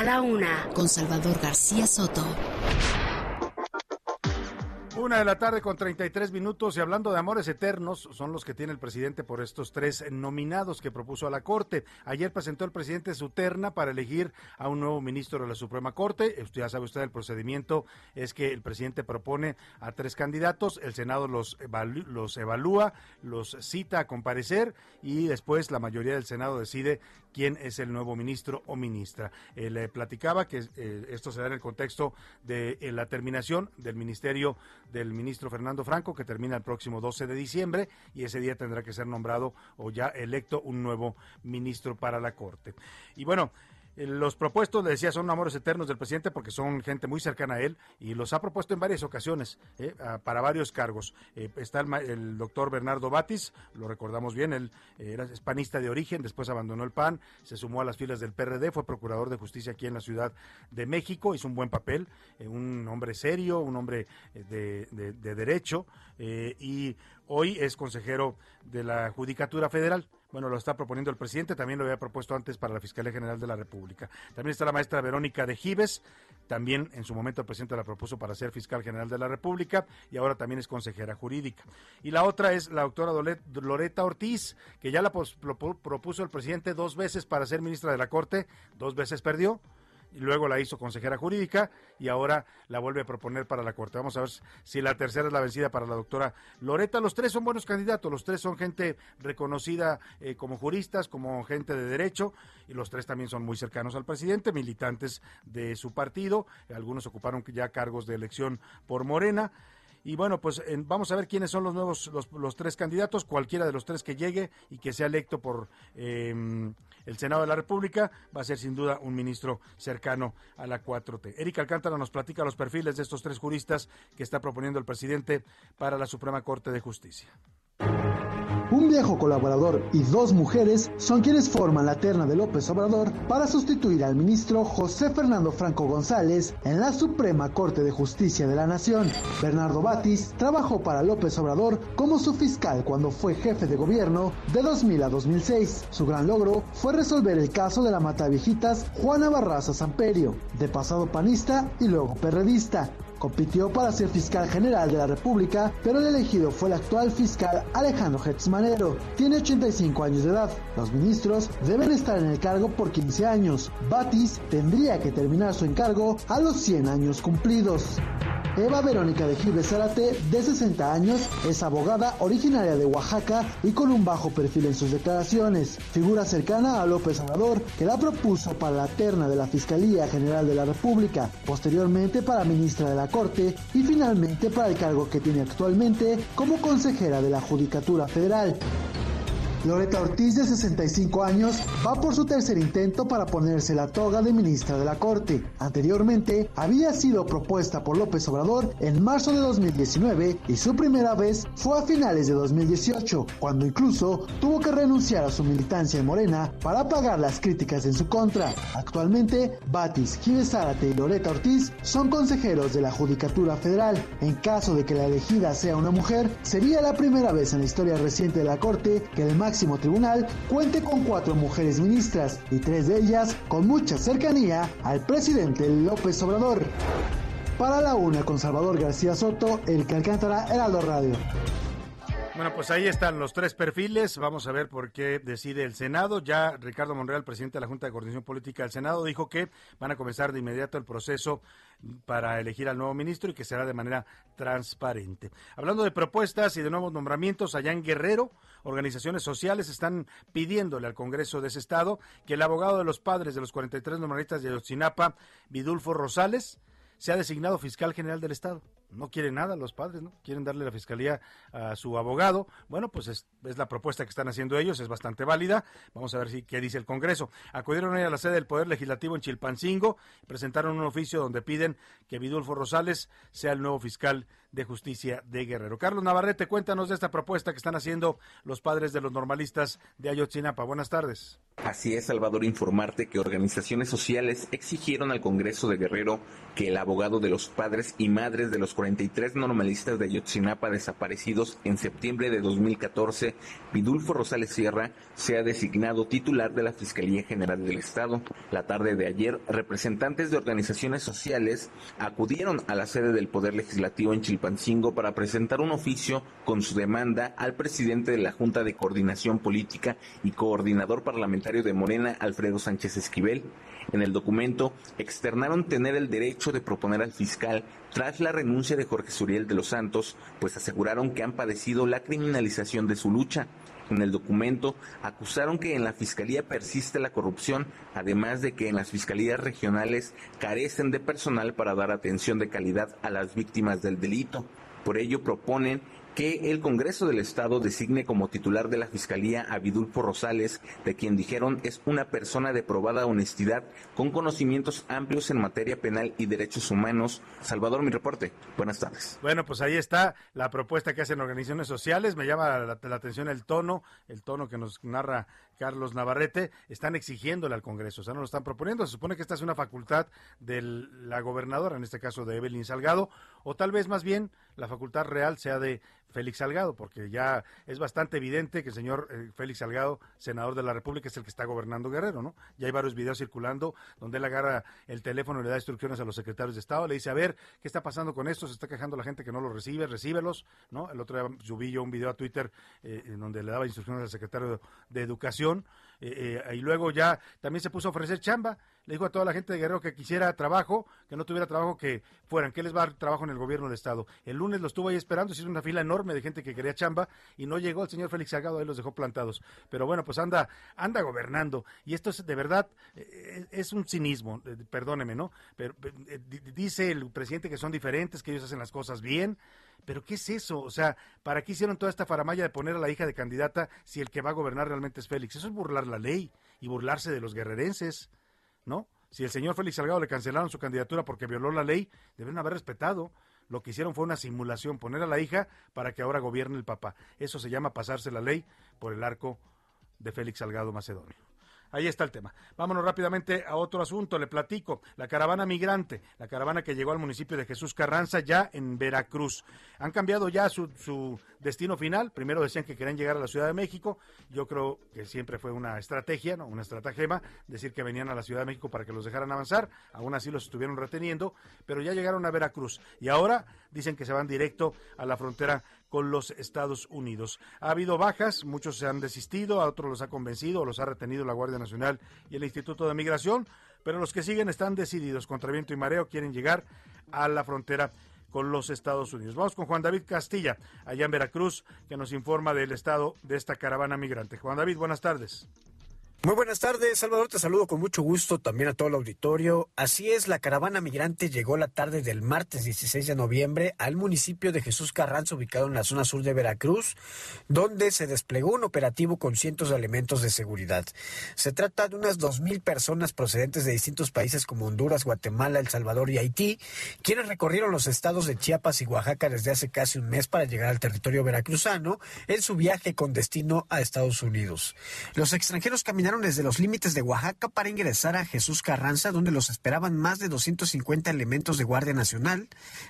La una con Salvador García Soto. Una de la tarde con 33 minutos y hablando de amores eternos, son los que tiene el presidente por estos tres nominados que propuso a la Corte. Ayer presentó el presidente su terna para elegir a un nuevo ministro de la Suprema Corte. Usted ya sabe usted el procedimiento es que el presidente propone a tres candidatos, el Senado los, los evalúa, los cita a comparecer y después la mayoría del Senado decide quién es el nuevo ministro o ministra. Eh, le platicaba que eh, esto se da en el contexto de eh, la terminación del ministerio del ministro Fernando Franco, que termina el próximo 12 de diciembre, y ese día tendrá que ser nombrado o ya electo un nuevo ministro para la Corte. Y bueno, los propuestos, le decía, son amores eternos del presidente porque son gente muy cercana a él y los ha propuesto en varias ocasiones eh, para varios cargos. Eh, está el, doctor Bernardo Batis, lo recordamos bien, él era hispanista de origen, después abandonó el PAN, se sumó a las filas del PRD, fue procurador de justicia aquí en la Ciudad de México, hizo un buen papel, un hombre serio, un hombre de derecho y hoy es consejero de la Judicatura Federal. Bueno, lo está proponiendo el presidente, también lo había propuesto antes para la Fiscalía General de la República. También está la maestra Verónica de Gives, también en su momento el presidente la propuso para ser fiscal general de la República y ahora también es consejera jurídica. Y la otra es la doctora Loreta Ortiz, que ya la propuso el presidente dos veces para ser ministra de la Corte, dos veces perdió luego la hizo consejera jurídica y ahora la vuelve a proponer para la Corte. Vamos a ver si la tercera es la vencida para la doctora Loreta. Los tres son buenos candidatos, los tres son gente reconocida eh, como juristas, como gente de derecho y los tres también son muy cercanos al presidente, militantes de su partido, algunos ocuparon ya cargos de elección por Morena. Y bueno, pues vamos a ver quiénes son los nuevos, los, tres candidatos, cualquiera de los tres que llegue y que sea electo por em, el Senado de la República, va a ser sin duda un ministro cercano a la 4T. Erika Alcántara nos platica los perfiles de estos tres juristas que está proponiendo el presidente para la Suprema Corte de Justicia. Un viejo colaborador y dos mujeres son quienes forman la terna de López Obrador para sustituir al ministro José Fernando Franco González en la Suprema Corte de Justicia de la Nación. Bernardo Batis trabajó para López Obrador como su fiscal cuando fue jefe de gobierno de 2000 a 2006. Su gran logro fue resolver el caso de la mata viejitas Juana Barraza Samperio, de pasado panista y luego perredista. Compitió para ser fiscal general de la República, pero el elegido fue el actual fiscal Alejandro Manero. Tiene 85 años de edad. Los ministros deben estar en el cargo por 15 años. Batis tendría que terminar su encargo a los 100 años cumplidos. Eva Verónica de Gives Zárate, de 60 años, es abogada originaria de Oaxaca y con un bajo perfil en sus declaraciones. Figura cercana a López Obrador, que la propuso para la terna de la Fiscalía General de la República, posteriormente para ministra de la Corte y finalmente para el cargo que tiene actualmente como consejera de la Judicatura Federal. Loreta Ortiz, de 65 años, va por su tercer intento para ponerse la toga de ministra de la Corte. Anteriormente, había sido propuesta por López Obrador en marzo de 2019 y su primera vez fue a finales de 2018, cuando incluso tuvo que renunciar a su militancia en Morena para pagar las críticas en su contra. Actualmente, Batis, Giles Zárate y Loreta Ortiz son consejeros de la Judicatura Federal. En caso de que la elegida sea una mujer, sería la primera vez en la historia reciente de la Corte que el máximo tribunal cuente con cuatro mujeres ministras y tres de ellas con mucha cercanía al presidente López Obrador. Para la una con Salvador García Soto, el que alcanzará Heraldo Radio. Bueno, pues ahí están los tres perfiles. Vamos a ver por qué decide el Senado. Ya Ricardo Monreal, presidente de la Junta de Coordinación Política del Senado, dijo que van a comenzar de inmediato el proceso para elegir al nuevo ministro y que será de manera transparente. Hablando de propuestas y de nuevos nombramientos, allá en Guerrero, organizaciones sociales están pidiéndole al Congreso de ese estado que el abogado de los padres de los 43 normalistas de Ayotzinapa, Vidulfo Rosales, sea designado fiscal general del estado no quieren nada los padres, ¿no? Quieren darle la fiscalía a su abogado. Bueno, pues es, la propuesta que están haciendo ellos, es bastante válida. Vamos a ver si, qué dice el Congreso. Acudieron a la sede del Poder Legislativo en Chilpancingo, presentaron un oficio donde piden que Vidulfo Rosales sea el nuevo fiscal de justicia de Guerrero. Carlos Navarrete, cuéntanos de esta propuesta que están haciendo los padres de los normalistas de Ayotzinapa. Buenas tardes. Así es, Salvador, informarte que organizaciones sociales exigieron al Congreso de Guerrero que el abogado de los padres y madres de los 43 normalistas de Ayotzinapa desaparecidos en septiembre de 2014, Vidulfo Rosales Sierra, sea designado titular de la Fiscalía General del Estado. La tarde de ayer, representantes de organizaciones sociales acudieron a la sede del Poder Legislativo en Chilpancingo para presentar un oficio con su demanda al presidente de la Junta de Coordinación Política y coordinador parlamentario de Morena, Alfredo Sánchez Esquivel. En el documento externaron tener el derecho de proponer al fiscal tras la renuncia de Jorge Suriel de los Santos, pues aseguraron que han padecido la criminalización de su lucha. En el documento acusaron que en la Fiscalía persiste la corrupción, además de que en las Fiscalías regionales carecen de personal para dar atención de calidad a las víctimas del delito. Por ello proponen que el Congreso del Estado designe como titular de la Fiscalía a Vidulfo Rosales, de quien dijeron es una persona de probada honestidad con conocimientos amplios en materia penal y derechos humanos. Salvador, mi reporte. Buenas tardes. Bueno, pues ahí está la propuesta que hacen organizaciones sociales. Me llama la, la atención el tono, el tono que nos narra Carlos Navarrete. Están exigiéndole al Congreso, o sea, no lo están proponiendo. Se supone que esta es una facultad de la gobernadora, en este caso de Evelyn Salgado, o tal vez más bien la facultad real sea de Félix Salgado, porque ya es bastante evidente que el señor eh, Félix Salgado, senador de la República, es el que está gobernando Guerrero, ¿no? Ya hay varios videos circulando donde él agarra el teléfono y le da instrucciones a los secretarios de Estado, le dice, a ver, ¿qué está pasando con esto? Se está quejando la gente que no lo recibe, recíbelos, ¿no? El otro día subí yo un video a Twitter eh, en donde le daba instrucciones al secretario de Educación, eh, y luego ya también se puso a ofrecer chamba, le dijo a toda la gente de Guerrero que quisiera trabajo, que no tuviera trabajo, que fueran, que les va a dar trabajo en el gobierno del Estado. El lunes lo estuvo ahí esperando, se hizo una fila enorme de gente que quería chamba y no llegó el señor Félix Salgado, ahí los dejó plantados. Pero bueno, pues anda, anda gobernando. Y esto es de verdad, eh, es un cinismo, eh, perdóneme, ¿no? Pero eh, dice el presidente que son diferentes, que ellos hacen las cosas bien. Pero ¿qué es eso? O sea, ¿para qué hicieron toda esta faramaya de poner a la hija de candidata si el que va a gobernar realmente es Félix? Eso es burlar la ley y burlarse de los guerrerenses. ¿no? Si el señor Félix Salgado le cancelaron su candidatura porque violó la ley, deben haber respetado. Lo que hicieron fue una simulación, poner a la hija para que ahora gobierne el papá. Eso se llama pasarse la ley por el arco de Félix Salgado Macedonio. Ahí está el tema. Vámonos rápidamente a otro asunto. Le platico. La caravana migrante, la caravana que llegó al municipio de Jesús Carranza, ya en Veracruz. Han cambiado ya su, destino final. Primero decían que querían llegar a la Ciudad de México. Yo creo que siempre fue una estrategia, ¿no? una estratagema, decir que venían a la Ciudad de México para que los dejaran avanzar. Aún así los estuvieron reteniendo, pero ya llegaron a Veracruz. Y ahora dicen que se van directo a la frontera con los Estados Unidos. Ha habido bajas, muchos se han desistido, a otros los ha convencido, los ha retenido la Guardia Nacional y el Instituto de Migración, pero los que siguen están decididos, contra viento y mareo, quieren llegar a la frontera con los Estados Unidos. Vamos con Juan David Castilla, allá en Veracruz, que nos informa del estado de esta caravana migrante. Juan David, buenas tardes. Muy buenas tardes, Salvador. Te saludo con mucho gusto también a todo el auditorio. Así es, la caravana migrante llegó la tarde del martes 16 de noviembre al municipio de Jesús Carranza, ubicado en la zona sur de Veracruz, donde se desplegó un operativo con cientos de elementos de seguridad. Se trata de unas 2.000 personas procedentes de distintos países como Honduras, Guatemala, El Salvador y Haití, quienes recorrieron los estados de Chiapas y Oaxaca desde hace casi un mes para llegar al territorio veracruzano en su viaje con destino a Estados Unidos. Los extranjeros caminaron desde los límites de Oaxaca para ingresar a Jesús Carranza, donde los esperaban más de 250 elementos de Guardia Nacional,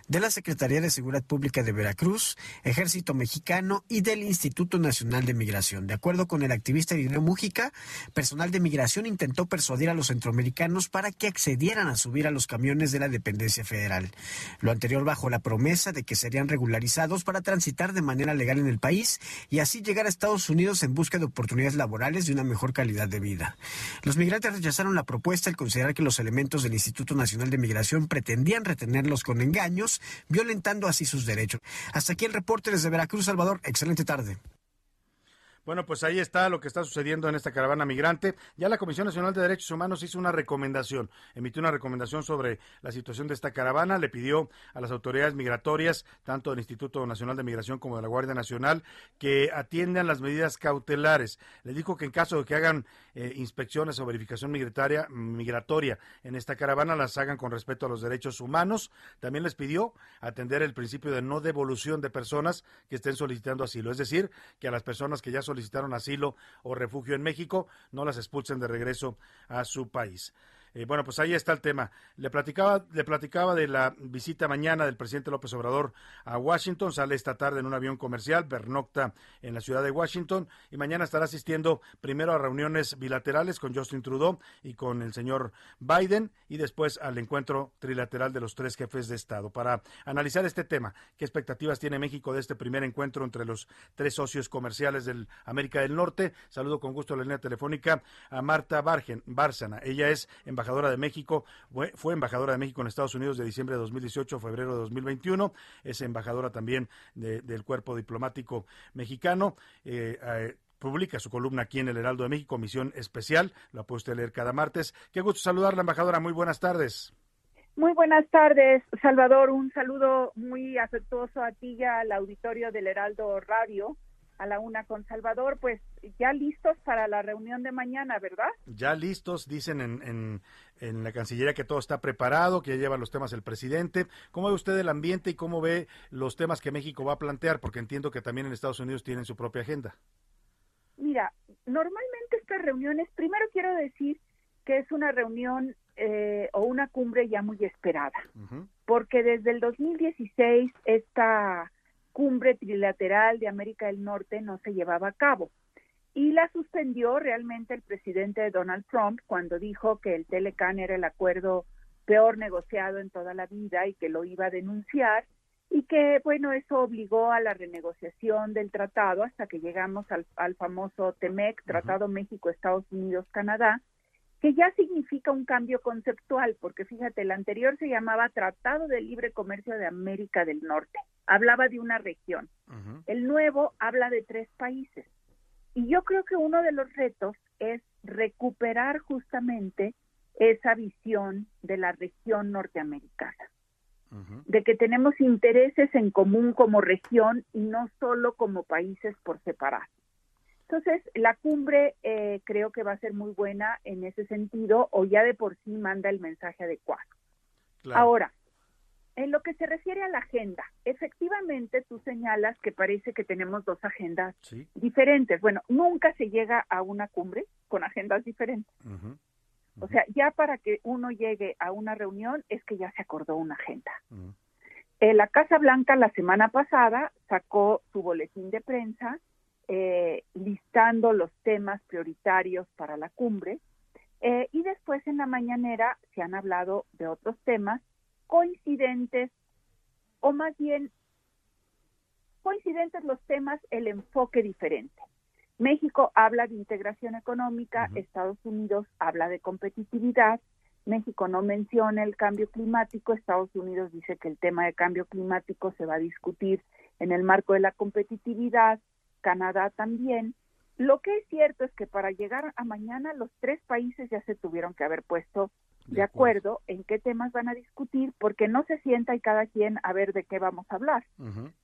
de la Secretaría de Seguridad Pública de Veracruz, Ejército Mexicano y del Instituto Nacional de Migración. De acuerdo con el activista Irineo Mújica, personal de migración intentó persuadir a los centroamericanos para que accedieran a subir a los camiones de la dependencia federal. Lo anterior bajo la promesa de que serían regularizados para transitar de manera legal en el país y así llegar a Estados Unidos en busca de oportunidades laborales y una mejor calidad de vida. Los migrantes rechazaron la propuesta al considerar que los elementos del Instituto Nacional de Migración pretendían retenerlos con engaños, violentando así sus derechos. Hasta aquí el reporte desde Veracruz, Salvador. Excelente tarde. Bueno, pues ahí está lo que está sucediendo en esta caravana migrante. Ya la Comisión Nacional de Derechos Humanos hizo una recomendación, emitió una recomendación sobre la situación de esta caravana, le pidió a las autoridades migratorias, tanto del Instituto Nacional de Migración como de la Guardia Nacional, que atiendan las medidas cautelares. Le dijo que en caso de que hagan eh, inspecciones o verificación migratoria, migratoria en esta caravana, las hagan con respeto a los derechos humanos. También les pidió atender el principio de no devolución de personas que estén solicitando asilo, es decir, que a las personas que ya solicitaron asilo o refugio en México no las expulsen de regreso a su país. Eh, bueno, pues ahí está el tema. Le platicaba, le platicaba de la visita mañana del presidente López Obrador a Washington. Sale esta tarde en un avión comercial, pernocta en la ciudad de Washington y mañana estará asistiendo primero a reuniones bilaterales con Justin Trudeau y con el señor Biden y después al encuentro trilateral de los tres jefes de Estado para analizar este tema. ¿Qué expectativas tiene México de este primer encuentro entre los tres socios comerciales del América del Norte? Saludo con gusto la línea telefónica a Marta Bargen, Bárcena. Ella es embajadora embajadora de México, fue, embajadora de México en Estados Unidos de diciembre de 2018 a febrero de 2021, es embajadora también del cuerpo diplomático mexicano. Eh, eh, publica su columna aquí en el Heraldo de México, misión especial, la puede usted leer cada martes. Qué gusto saludarla, embajadora, muy buenas tardes. Muy buenas tardes, Salvador. Un saludo muy afectuoso a ti y al auditorio del Heraldo Radio, a la una con Salvador. Pues ya listos para la reunión de mañana, ¿verdad? Ya listos, dicen en, en, en la Cancillería que todo está preparado, que ya lleva los temas el presidente. ¿Cómo ve usted el ambiente y cómo ve los temas que México va a plantear? Porque entiendo que también en Estados Unidos tienen su propia agenda. Mira, normalmente estas reuniones, primero quiero decir que es una reunión eh, o una cumbre ya muy esperada, porque desde el 2016 esta cumbre trilateral de América del Norte no se llevaba a cabo. Y la suspendió realmente el presidente Donald Trump cuando dijo que el Telecan era el acuerdo peor negociado en toda la vida y que lo iba a denunciar y que bueno eso obligó a la renegociación del tratado hasta que llegamos al, al famoso TEMEC, Tratado México Estados Unidos Canadá que ya significa un cambio conceptual, porque fíjate, el anterior se llamaba Tratado de Libre Comercio de América del Norte, hablaba de una región. El nuevo habla de tres países. Y yo creo que uno de los retos es recuperar justamente esa visión de la región norteamericana, de que tenemos intereses en común como región y no solo como países por separado. Entonces, la cumbre eh, creo que va a ser muy buena en ese sentido o ya de por sí manda el mensaje adecuado. Ahora, en lo que se refiere a la agenda, efectivamente tú señalas que parece que tenemos dos agendas diferentes. Bueno, nunca se llega a una cumbre con agendas diferentes. O sea, ya para que uno llegue a una reunión es que ya se acordó una agenda. Eh, la Casa Blanca la semana pasada sacó su boletín de prensa eh, listando los temas prioritarios para la cumbre eh, y después en la mañanera se han hablado de otros temas coincidentes o más bien coincidentes los temas, el enfoque diferente. México habla de integración económica, Estados Unidos habla de competitividad, México no menciona el cambio climático, Estados Unidos dice que el tema de cambio climático se va a discutir en el marco de la competitividad, Canadá también. Lo que es cierto es que para llegar a mañana los tres países ya se tuvieron que haber puesto de, acuerdo. en qué temas van a discutir, porque no se sienta y cada quien a ver de qué vamos a hablar.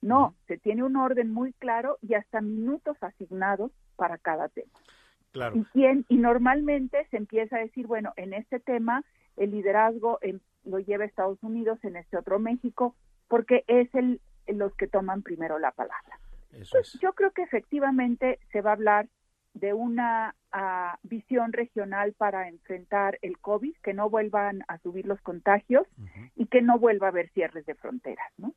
no, se tiene un orden muy claro y hasta minutos asignados para cada tema. Claro. Y quién y normalmente se empieza a decir, bueno, en este tema el liderazgo lo lleva Estados Unidos, en este otro México, porque es el los que toman primero la palabra. Pues, yo creo que efectivamente se va a hablar de una ah, visión regional para enfrentar el COVID, que no vuelvan a subir los contagios y que no vuelva a haber cierres de fronteras, ¿no?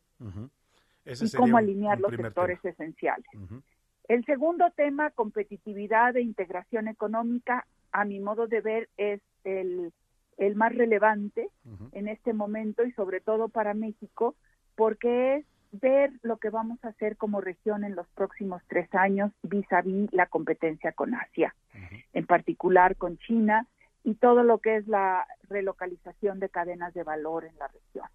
y cómo alinear los sectores esenciales. El segundo tema, competitividad e integración económica, a mi modo de ver, es el, el más relevante en este momento y sobre todo para México, porque es ver lo que vamos a hacer como región en los próximos tres años vis a vis la competencia con Asia, en particular con China y todo lo que es la relocalización de cadenas de valor en la región.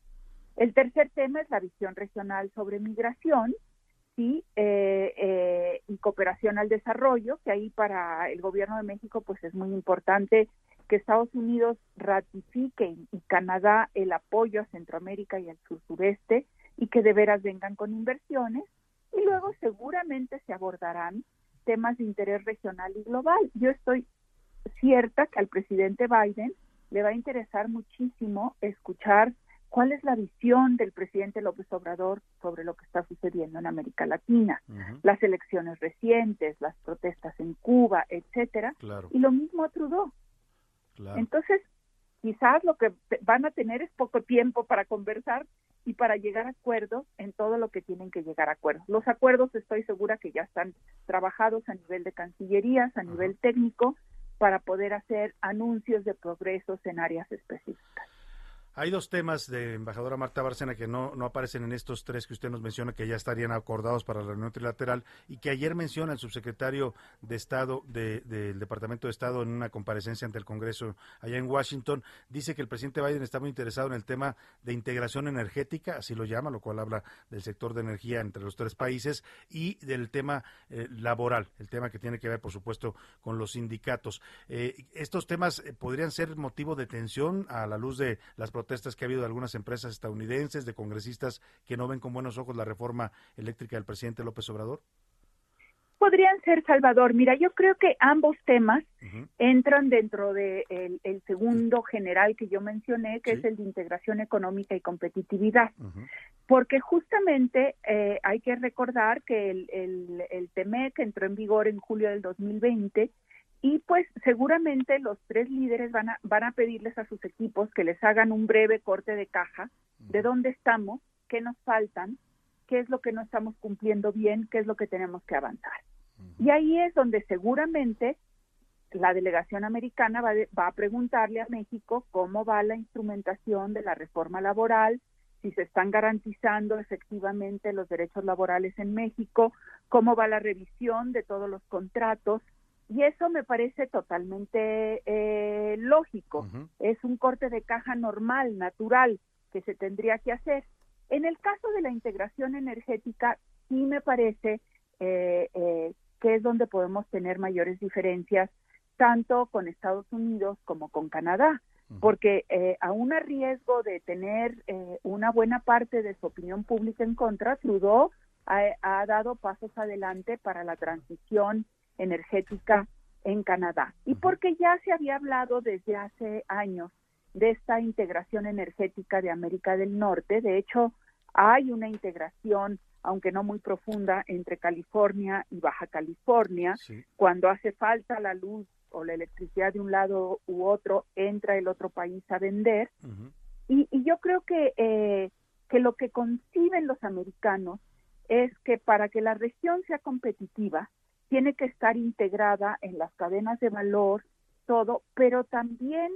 El tercer tema es la visión regional sobre migración ¿sí? Eh, eh, y cooperación al desarrollo, que ahí para el gobierno de México pues es muy importante que Estados Unidos ratifique y Canadá el apoyo a Centroamérica y al sur sureste y que de veras vengan con inversiones y luego seguramente se abordarán temas de interés regional y global. Yo estoy cierta que al presidente Biden le va a interesar muchísimo escuchar cuál es la visión del presidente López Obrador sobre lo que está sucediendo en América Latina, las elecciones recientes, las protestas en Cuba, etcétera, y lo mismo a Trudeau. Entonces, quizás lo que van a tener es poco tiempo para conversar y para llegar a acuerdos en todo lo que tienen que llegar a acuerdos. Los acuerdos estoy segura que ya están trabajados a nivel de cancillerías, a nivel técnico, para poder hacer anuncios de progresos en áreas específicas. Hay dos temas de embajadora Marta Bárcena que no, no aparecen en estos tres que usted nos menciona que ya estarían acordados para la reunión trilateral y que ayer menciona el subsecretario de Estado del Departamento de Estado en una comparecencia ante el Congreso allá en Washington. Dice que el presidente Biden está muy interesado en el tema de integración energética, así lo llama, lo cual habla del sector de energía entre los tres países y del tema eh, laboral, el tema que tiene que ver, por supuesto, con los sindicatos. Eh, estos temas eh, podrían ser motivo de tensión a la luz de las protestas protestas que ha habido de algunas empresas estadounidenses, de congresistas que no ven con buenos ojos la reforma eléctrica del presidente López Obrador? Podrían ser, Salvador. Mira, yo creo que ambos temas entran dentro del de el segundo general que yo mencioné, que es el de integración económica y competitividad. Porque justamente eh, hay que recordar que el, el, el TEMEC entró en vigor en julio del 2020 y pues seguramente los tres líderes van a, van a pedirles a sus equipos que les hagan un breve corte de caja de dónde estamos, qué nos faltan, qué es lo que no estamos cumpliendo bien, qué es lo que tenemos que avanzar. Y ahí es donde seguramente la delegación americana va, va, a preguntarle a México cómo va la instrumentación de la reforma laboral, si se están garantizando efectivamente los derechos laborales en México, cómo va la revisión de todos los contratos. Y eso me parece totalmente eh, lógico. Es un corte de caja normal, natural, que se tendría que hacer. En el caso de la integración energética, sí me parece eh, eh, que es donde podemos tener mayores diferencias, tanto con Estados Unidos como con Canadá, porque eh, aún a riesgo de tener eh, una buena parte de su opinión pública en contra, Trudeau ha, ha dado pasos adelante para la transición energética en Canadá. Y porque ya se había hablado desde hace años de esta integración energética de América del Norte. De hecho, hay una integración, aunque no muy profunda, entre California y Baja California. Cuando hace falta la luz o la electricidad de un lado u otro, entra el otro país a vender. y, y, yo creo que, eh, que lo que conciben los americanos es que para que la región sea competitiva, tiene que estar integrada en las cadenas de valor, todo, pero también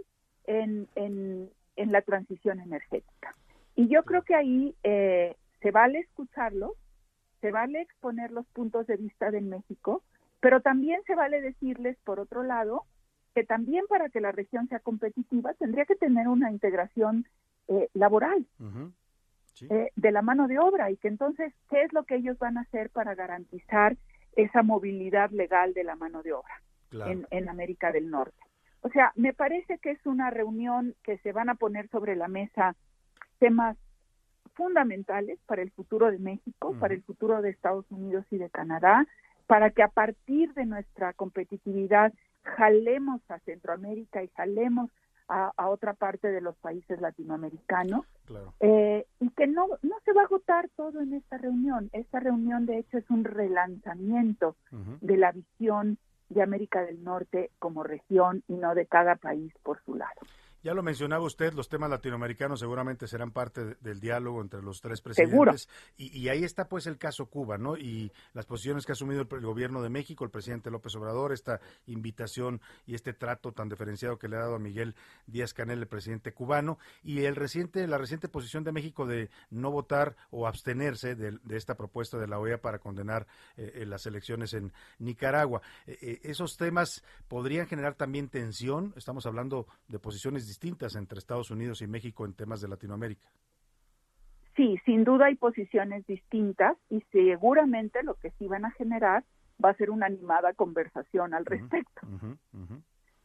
en, en, en la transición energética. Y yo creo que ahí eh, se vale escucharlos, se vale exponer los puntos de vista de México, pero también se vale decirles, por otro lado, que también para que la región sea competitiva tendría que tener una integración eh, laboral eh, de la mano de obra y que entonces, ¿qué es lo que ellos van a hacer para garantizar esa movilidad legal de la mano de obra en, en América del Norte? O sea, me parece que es una reunión que se van a poner sobre la mesa temas fundamentales para el futuro de México, para el futuro de Estados Unidos y de Canadá, para que a partir de nuestra competitividad jalemos a Centroamérica y jalemos a, otra parte de los países latinoamericanos eh, y que no, no se va a agotar todo en esta reunión. Esta reunión, de hecho, es un relanzamiento de la visión de América del Norte como región y no de cada país por su lado. Ya lo mencionaba usted, los temas latinoamericanos seguramente serán parte del diálogo entre los tres presidentes. Y, y, ahí está pues el caso Cuba, ¿no? Y las posiciones que ha asumido el, gobierno de México, el presidente López Obrador, esta invitación y este trato tan diferenciado que le ha dado a Miguel Díaz Canel, el presidente cubano, y el reciente, la reciente posición de México de no votar o abstenerse de, esta propuesta de la OEA para condenar eh, eh, las elecciones en Nicaragua. Eh, esos temas podrían generar también tensión. Estamos hablando de posiciones distintas entre Estados Unidos y México en temas de Latinoamérica. Sí, sin duda hay posiciones distintas y seguramente lo que sí van a generar va a ser una animada conversación al respecto.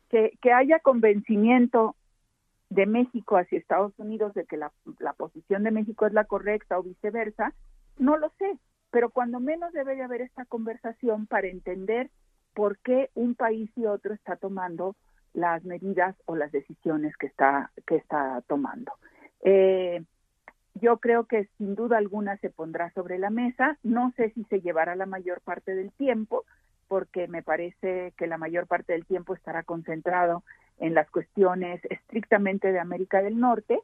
Que, que haya convencimiento de México hacia Estados Unidos de que la, la posición de México es la correcta o viceversa, no lo sé, pero cuando menos debe de haber esta conversación para entender por qué un país y otro está tomando las medidas o las decisiones que está, que está tomando. Eh, yo creo que sin duda alguna se pondrá sobre la mesa. No sé si se llevará la mayor parte del tiempo, porque me parece que la mayor parte del tiempo estará concentrado en las cuestiones estrictamente de América del Norte,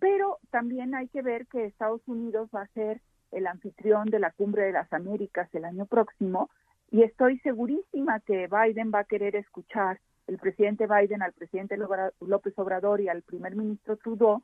pero también hay que ver que Estados Unidos va a ser el anfitrión de la Cumbre de las Américas el año próximo y estoy segurísima que Biden va a querer escuchar el presidente Biden al presidente López Obrador y al primer ministro Trudeau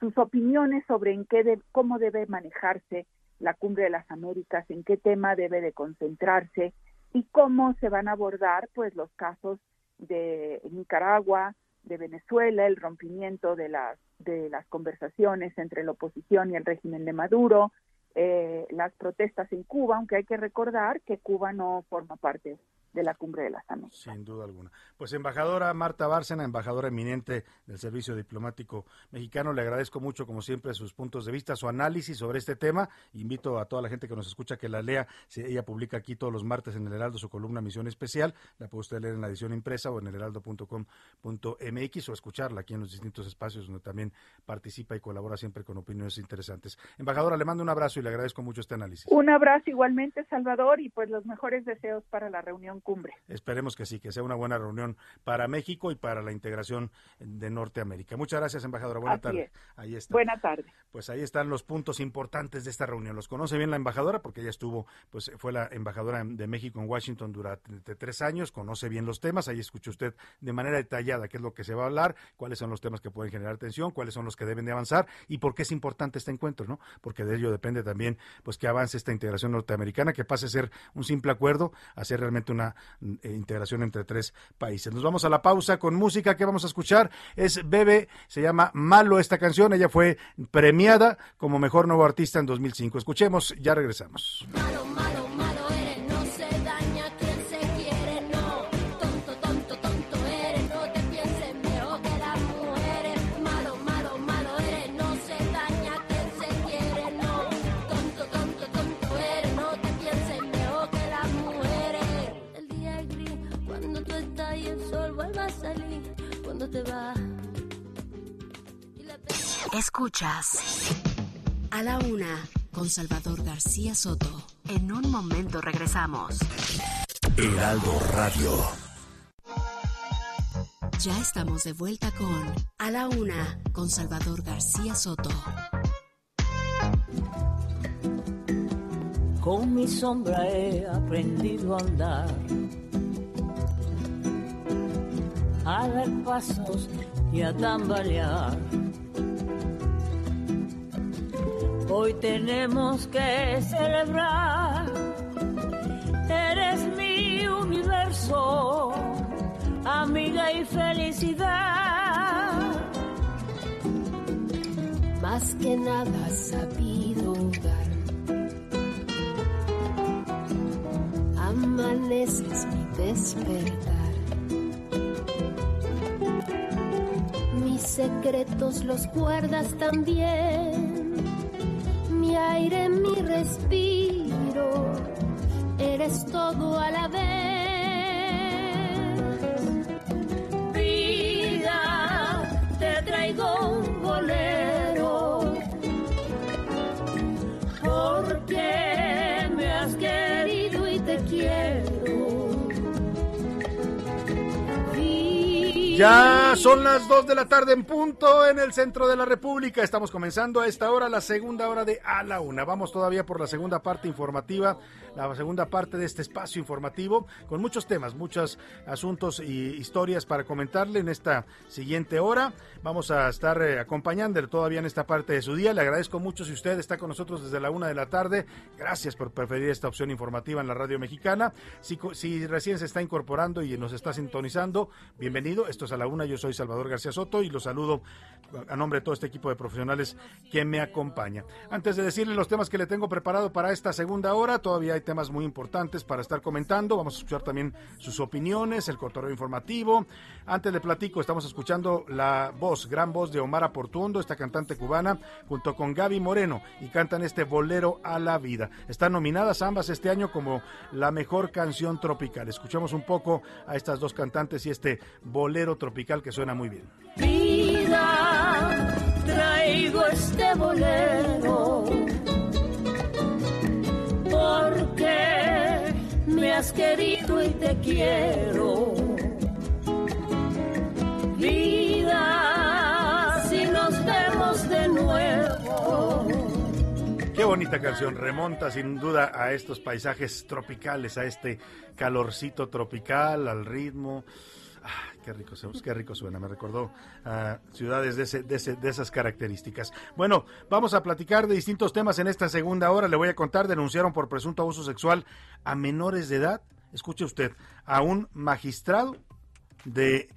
sus opiniones sobre en qué cómo debe manejarse la cumbre de las Américas, en qué tema debe de concentrarse y cómo se van a abordar pues los casos de Nicaragua, de Venezuela, el rompimiento de las de las conversaciones entre la oposición y el régimen de Maduro, eh, las protestas en Cuba, aunque hay que recordar que Cuba no forma parte de la Cumbre de las Américas. Sin duda alguna. Pues embajadora Marta Bárcena, embajadora eminente del Servicio Diplomático Mexicano, le agradezco mucho, como siempre, sus puntos de vista, su análisis sobre este tema. Invito a toda la gente que nos escucha que la lea. Si ella publica aquí todos los martes en el Heraldo su columna Misión Especial. La puede usted leer en la edición impresa o en el heraldo.com.mx o escucharla aquí en los distintos espacios donde también participa y colabora siempre con opiniones interesantes. Embajadora, le mando un abrazo y le agradezco mucho este análisis. Un abrazo igualmente, Salvador, y pues los mejores deseos para la reunión cumbre. Esperemos que sí, que sea una buena reunión para México y para la integración de Norteamérica. Muchas gracias, embajadora. Buena tarde. Ahí está. Buena tarde. Pues ahí están los puntos importantes de esta reunión. Los conoce bien la embajadora porque ella estuvo, pues fue la embajadora de México en Washington durante tres años, conoce bien los temas. Ahí escucha usted de manera detallada qué es lo que se va a hablar, cuáles son los temas que pueden generar tensión, cuáles son los que deben de avanzar y por qué es importante este encuentro, ¿no? Porque de ello depende también, pues que avance esta integración norteamericana, que pase a ser un simple acuerdo a ser realmente una eh, integración entre tres países. Nos vamos a la pausa con música que vamos a escuchar. Es Bebe, se llama Malo esta canción. Ella fue premiada como mejor nuevo artista en 2005. Escuchemos, ya regresamos. Escuchas a la una con Salvador García Soto. En un momento regresamos. Heraldo Radio. Ya estamos de vuelta con A la una con Salvador García Soto. Con mi sombra he aprendido a andar, a dar pasos y a tambalear Hoy tenemos que celebrar. Eres mi universo, amiga y felicidad. Más que nada sabido dar. Amaneces mi despertar. Mis secretos los guardas también mi aire, mi respiro, eres todo a la vez. Ya son las 2 de la tarde en punto en el centro de la República. Estamos comenzando a esta hora la segunda hora de A la Una. Vamos todavía por la segunda parte informativa, la segunda parte de este espacio informativo, con muchos temas, muchos asuntos y historias para comentarle en esta siguiente hora. Vamos a estar eh, acompañándole todavía en esta parte de su día. Le agradezco mucho si usted está con nosotros desde la una de la tarde. Gracias por preferir esta opción informativa en la radio mexicana. Si, recién se está incorporando y nos está sintonizando, bienvenido. Esto a la una. Yo soy Salvador García Soto y los saludo a nombre de todo este equipo de profesionales que me acompaña. Antes de decirle los temas que le tengo preparado para esta segunda hora, todavía hay temas muy importantes para estar comentando. Vamos a escuchar también sus opiniones, el cotorreo informativo. Antes de platico, estamos escuchando la voz, gran voz de Omar Aportuondo, esta cantante cubana, junto con Gaby Moreno, y cantan este bolero a la vida. Están nominadas ambas este año como la mejor canción tropical. Escuchamos un poco a estas dos cantantes y este bolero tropical que suena muy bien. Vida, traigo este bolero porque me has querido y te quiero. Vida, si nos vemos de nuevo. Qué bonita canción, remonta sin duda a estos paisajes tropicales, a este calorcito tropical, al ritmo qué rico, qué rico suena, me recordó a ciudades de, de, esas características. Bueno, vamos a platicar de distintos temas en esta segunda hora. Le voy a contar, denunciaron por presunto abuso sexual a menores de edad. Escuche usted, a un magistrado de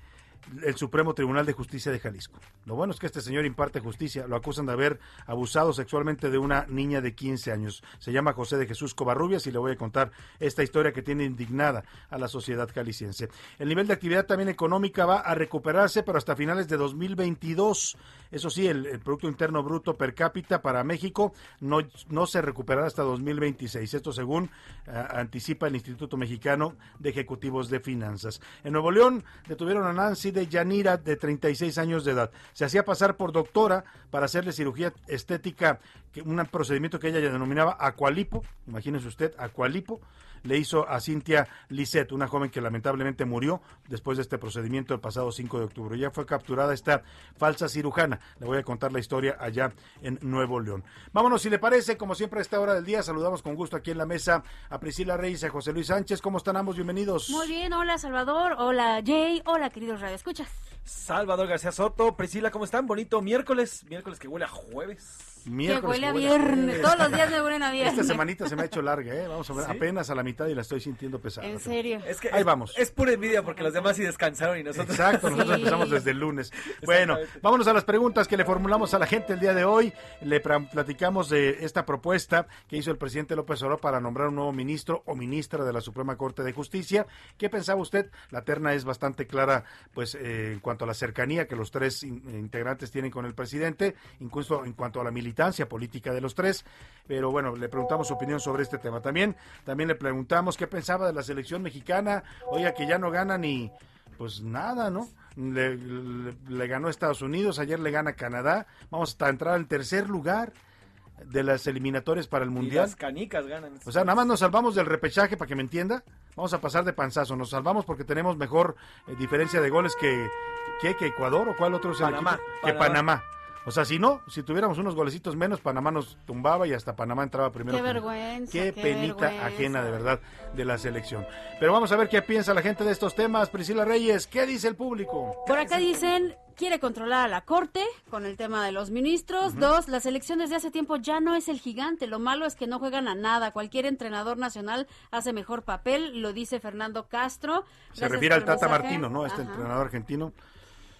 el Supremo Tribunal de Justicia de Jalisco. Lo bueno es que este señor imparte justicia. Lo acusan de haber abusado sexualmente de una niña de 15 años. Se llama José de Jesús Covarrubias y le voy a contar esta historia que tiene indignada a la sociedad jalisciense. El nivel de actividad también económica va a recuperarse, pero hasta finales de 2022. Eso sí, el, Producto Interno Bruto per cápita para México no, no se recuperará hasta 2026. Esto según eh, anticipa el Instituto Mexicano de Ejecutivos de Finanzas. En Nuevo León detuvieron a Nancy de Yanira, de 36 años de edad. Se hacía pasar por doctora para hacerle cirugía estética, que, un procedimiento que ella ya denominaba acualipo. Imagínese usted, acualipo le hizo a Cintia Lisset, una joven que lamentablemente murió después de este procedimiento el pasado 5 de octubre. Ya fue capturada esta falsa cirujana. Le voy a contar la historia allá en Nuevo León. Vámonos, si le parece, como siempre a esta hora del día, saludamos con gusto aquí en la mesa a Priscila Reyes y a José Luis Sánchez. ¿Cómo están ambos? Bienvenidos. Muy bien, hola Salvador, hola Jay, hola queridos Radio Escuchas. Salvador García Soto, Priscila, ¿cómo están? Bonito miércoles, miércoles que huele a jueves. Que huele a viernes, todos los días me huelen a viernes. Esta semanita se me ha hecho larga, ¿eh? Vamos a ver, apenas a la mitad y la estoy sintiendo pesada. ¿En serio? Es que Ahí es, vamos. Es pura envidia porque los demás sí descansaron y nosotros. Exacto, nosotros Sí. empezamos desde el lunes. Bueno, vámonos a las preguntas que le formulamos a la gente el día de hoy. Le platicamos de esta propuesta que hizo el presidente López Obrador para nombrar un nuevo ministro o ministra de la Suprema Corte de Justicia. ¿Qué pensaba usted? La terna es bastante clara, pues, eh, en cuanto a la cercanía que los tres in- integrantes tienen con el presidente, incluso en cuanto a la militancia política de los tres. Pero bueno, le preguntamos su opinión sobre este tema. También, también le preguntamos qué pensaba de la selección mexicana. Oiga, que ya no gana ni pues nada, ¿no? Le, le- le ganó a Estados Unidos, ayer le gana a Canadá, vamos hasta entrar al tercer lugar de las eliminatorias para el Y Mundial. las canicas ganan. O sea, nada más nos salvamos del repechaje para que me entienda. Vamos a pasar de panzazo. Nos salvamos porque tenemos mejor eh, diferencia de goles que, que, que Ecuador o cuál otro es el Panamá, equipo? Que Panamá. O sea, si no, si tuviéramos unos golecitos menos, Panamá nos tumbaba y hasta Panamá entraba primero. Qué vergüenza, Qué, qué penita vergüenza. ajena de verdad de la selección. Pero vamos a ver qué piensa la gente de estos temas. Priscila Reyes, ¿qué dice el público? Por acá dicen, quiere controlar a la corte con el tema de los ministros. Dos, la selección desde hace tiempo ya no es el gigante. Lo malo es que no juegan a nada. Cualquier entrenador nacional hace mejor papel, lo dice Fernando Castro. Se refiere al Tata mensaje. Martino, ¿no? Este Ajá. entrenador argentino.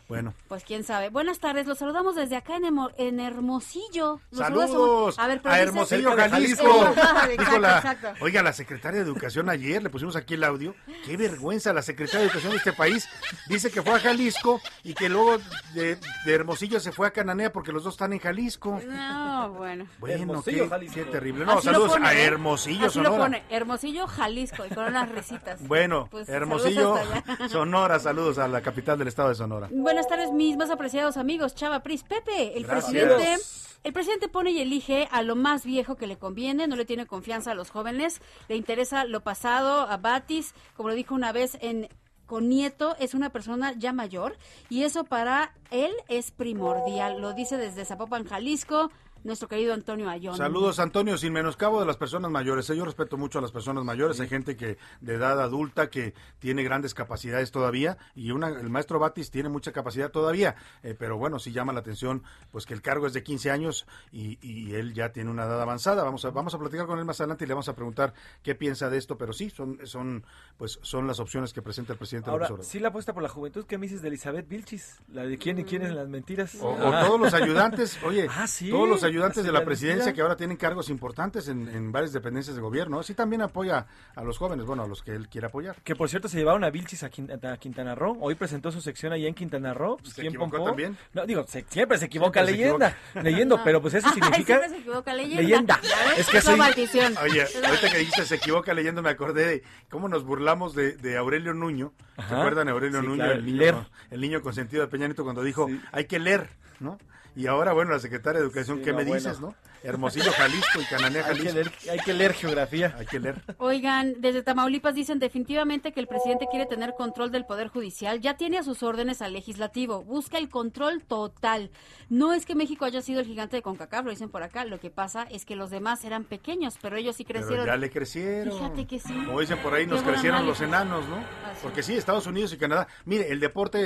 Bueno. Pues quién sabe. Buenas tardes, los saludamos desde acá en, Hemo- en Hermosillo. Nos Saludos ver, a dice- Hermosillo, Jalisco. Jalisco. Dijo la- Exacto, exacto. Oiga, la secretaria de Educación ayer, le pusimos aquí el audio. Qué vergüenza, la secretaria de Educación de este país dice que fue a Jalisco y que luego de, de Hermosillo se fue a Cananea porque los dos están en Jalisco. No, bueno. Bueno, Hermosillo, qué, Jalisco. qué terrible. No, Así lo saludos pone, a ¿eh? Hermosillo, Así lo Sonora. pone, Hermosillo, Jalisco, y con unas risitas. Bueno, Pues, Hermosillo, saludos. Sonora, saludos a la capital del estado de Sonora. Buenas tardes, mis más apreciados amigos. Chava Pris, Pepe, el Gracias. presidente. El presidente pone y elige a lo más viejo que le conviene, no le tiene confianza a los jóvenes, le interesa lo pasado, a Batis, como lo dijo una vez en con Nieto, es una persona ya mayor y eso para él es primordial. Lo dice desde Zapopan, Jalisco, nuestro querido Antonio Ayón. Saludos, Antonio, sin menoscabo de las personas mayores. ¿eh? Yo respeto mucho a las personas mayores. Hay gente que de edad adulta que tiene grandes capacidades todavía y una, el maestro Batis tiene mucha capacidad todavía. Eh, pero bueno, sí llama la atención pues que el cargo es de 15 años y, y él ya tiene una edad avanzada. Vamos a, vamos a platicar con él más adelante y le vamos a preguntar qué piensa de esto. Pero sí, son, son, pues, son las opciones que presenta el presidente Ahora, López sí la apuesta por la juventud. ¿Qué me dices de Elizabeth Vilchis? La de quién y quién es las mentiras. O, o todos los ayudantes, oye, Ah, sí, todos los ayudantes así de la presidencia que ahora tienen cargos importantes en, en varias dependencias de gobierno, sí también apoya a los jóvenes, bueno, a los que él quiere apoyar. Que por cierto se llevaron a Vilchis a, Quin- a Quintana Roo. Hoy presentó su sección allá en Quintana Roo. Pues, ¿Se ¿quién equivocó pompó? también? No, digo, se- siempre se equivoca Siempre se leyenda. Leyendo, pero pues eso Ay, significa... siempre se equivoca leyenda. Leyenda. Es que sí. maldición. Oye, ahorita que dijiste se equivoca leyendo, me acordé de cómo nos burlamos de, de Aurelio Nuño. ¿Se acuerdan de Aurelio Sí, Nuño, claro, el, niño, leer. con- el niño consentido de Peña Nieto, cuando dijo, hay que leer, ¿no? Y ahora, bueno, la secretaria de Educación, Sí, ¿qué no, me bueno. dices, no? Hermosillo, Jalisco y Cananea, Hay que, Jalisco. leer, hay que leer geografía. Hay que leer. Oigan, desde Tamaulipas dicen definitivamente que el presidente quiere tener control del Poder Judicial. Ya tiene a sus órdenes al legislativo. Busca el control total. No es que México haya sido el gigante de CONCACAF, lo dicen por acá. Lo que pasa es que los demás eran pequeños, pero ellos sí Pero crecieron. ya le crecieron. Fíjate que sí. Como dicen por ahí, nos crecieron los enanos, ¿no? Así. Porque sí, Estados Unidos y Canadá. Mire, el deporte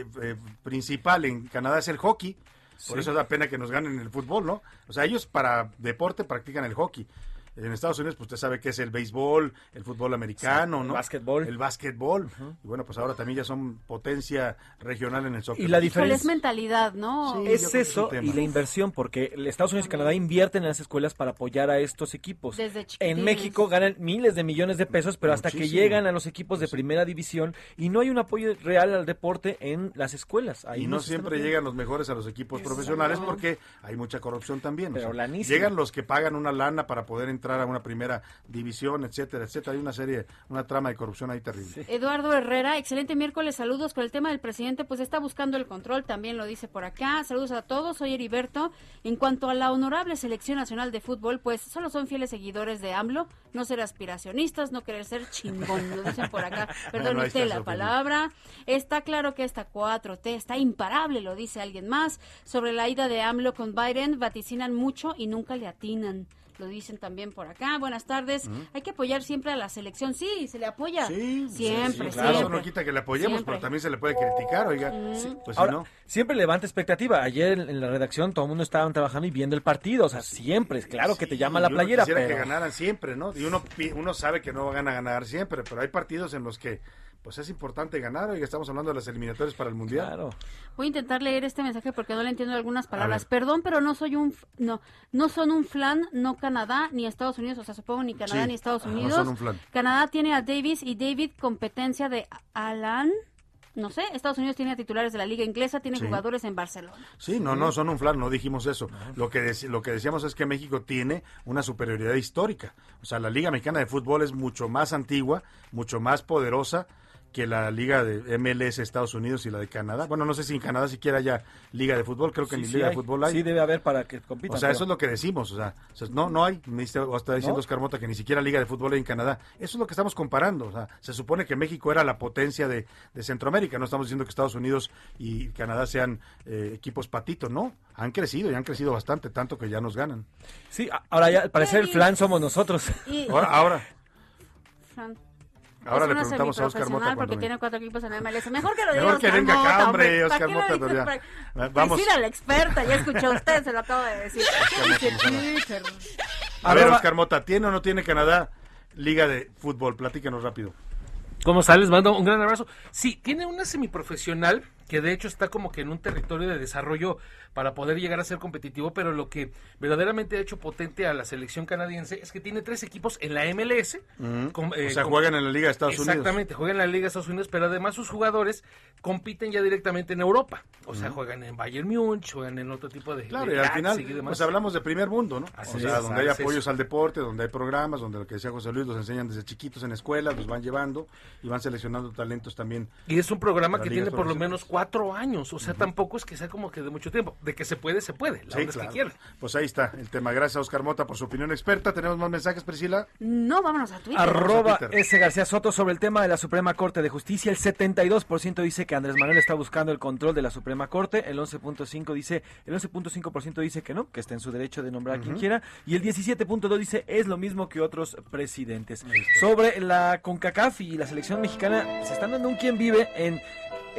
eh, eh, principal en Canadá es el hockey. Por Sí. eso da pena que nos ganen el fútbol, ¿no? O sea, ellos para deporte practican el hockey. En Estados Unidos, pues usted sabe que es el béisbol, el fútbol americano, Sí, el ¿no? básquetbol. El básquetbol. Y bueno, pues ahora también ya son potencia regional en el soccer. Y la diferencia es mentalidad, ¿no? Sí, es eso y la inversión, porque Estados Unidos y Canadá invierten en las escuelas para apoyar a estos equipos. Desde En. México ganan miles de millones de pesos, pero hasta que llegan a los equipos de primera división y no hay un apoyo real al deporte en las escuelas. Ahí y no siempre llegan los mejores a los equipos profesionales porque hay mucha corrupción también. o Pero sea, lanísima. llegan los que pagan una lana para poder entrar a una primera división, etcétera, etcétera. Hay una serie, una trama de corrupción ahí terrible. Eduardo Herrera, excelente miércoles, saludos con el tema del presidente, pues está buscando el control, también lo dice por acá. Saludos a todos, soy Heriberto. En cuanto a la honorable selección nacional de fútbol, pues solo son fieles seguidores de AMLO, no ser aspiracionistas, no querer ser chingón, lo dicen por acá. Perdón, usted la palabra. Está claro que esta 4T está imparable, lo dice alguien más. Sobre la ida de AMLO con Biden, vaticinan mucho y nunca le atinan. Lo dicen también por acá. Buenas tardes. Hay que apoyar siempre a la selección. Sí, se le apoya. Sí, siempre, sí, claro. Eso siempre. no quita que le apoyemos, Siempre. pero también se le puede criticar, oiga. Sí. Pues si Ahora, no. siempre levanta expectativa. Ayer en, en la redacción todo el mundo estaba trabajando y viendo el partido. O sea, siempre. Claro que te llama la playera, quisiera pero... que ganaran siempre, ¿no? Y uno, pi- uno sabe que no van a ganar siempre, pero hay partidos en los que pues es importante ganar. Oiga, estamos hablando de las eliminatorias para el Mundial. Claro. Voy a intentar leer este mensaje porque no le entiendo algunas palabras. Perdón, pero no soy un no no son un flan, no Canadá ni Estados Unidos, o sea, supongo ni Canadá Sí, ni Estados ajá, no Unidos. son un flan. Canadá tiene a Davis y David competencia de Alan no sé, Estados Unidos tiene a titulares de la liga inglesa, tiene Sí. jugadores en Barcelona. Sí, no, no, son un flan, no dijimos eso. Lo que, lo que decíamos es que México tiene una superioridad histórica. O sea, la Liga Mexicana de Fútbol es mucho más antigua, mucho más poderosa que la Liga de MLS Estados Unidos y la de Canadá. Bueno, no sé si en Canadá siquiera haya Liga de Fútbol, creo que Sí, ni sí Liga hay. de Fútbol hay. Sí debe haber para que compitan. O sea, pero- eso es lo que decimos, o sea, o sea, no, no hay, me dice- o está diciendo ¿No? Oscar Mota que ni siquiera Liga de Fútbol hay en Canadá. Eso es lo que estamos comparando, o sea, se supone que México era la potencia de, de Centroamérica, no estamos diciendo que Estados Unidos y Canadá sean eh, equipos patitos, no, han crecido y han crecido bastante, tanto que ya nos ganan. Sí, a- ahora ya al parecer el flan somos nosotros. Y- Ahora, ahora, Fran. Ahora es le una preguntamos a Oscar Mota porque venga. tiene cuatro equipos en la MLS. Mejor que lo diga Mejor que Oscar venga acá, Mota, hombre, ¿Para Oscar Mota, pero ya. Para- Vamos. Priscila, la experta, ya escuchó usted, se lo acabo de decir. ¿Qué dice a ver, Oscar Mota, ¿tiene o no tiene Canadá Liga de Fútbol? Platícanos rápido. ¿Cómo sales? Mando un gran abrazo. Sí, tiene una semiprofesional que de hecho está como que en un territorio de desarrollo para poder llegar a ser competitivo, pero lo que verdaderamente ha hecho potente a la selección canadiense es que tiene tres equipos en la MLS. Con- eh, o sea, con- juegan en la Liga de Estados Unidos. Exactamente, juegan en la Liga de Estados Unidos, pero además sus jugadores compiten ya directamente en Europa. O sea, juegan en Bayern Múnich, juegan en otro tipo de... Claro, de y al final, y pues hablamos de primer mundo, ¿no? Así o sea, es, donde hay apoyos al deporte, donde hay programas, donde lo que decía José Luis, los enseñan desde chiquitos en escuelas, los van llevando y van seleccionando talentos también. Y es un programa que tiene por lo menos cuatro años, o sea, tampoco es que sea como que de mucho tiempo. De que se puede, se puede. La Sí, onda es claro. que quiera. Pues ahí está el tema. Gracias a Oscar Mota por su opinión experta. ¿Tenemos más mensajes, Priscila? No, vámonos a Twitter. Arroba Twitter. S. García Soto sobre el tema de la Suprema Corte de Justicia. El 72% dice que Andrés Manuel está buscando el control de la Suprema Corte. El 11.5 dice, el 11.5% dice que no, que está en su derecho de nombrar a quien quiera. Y el 17.2 dice es lo mismo que otros presidentes. Sobre la CONCACAF y la selección mexicana, se están dando un quien vive en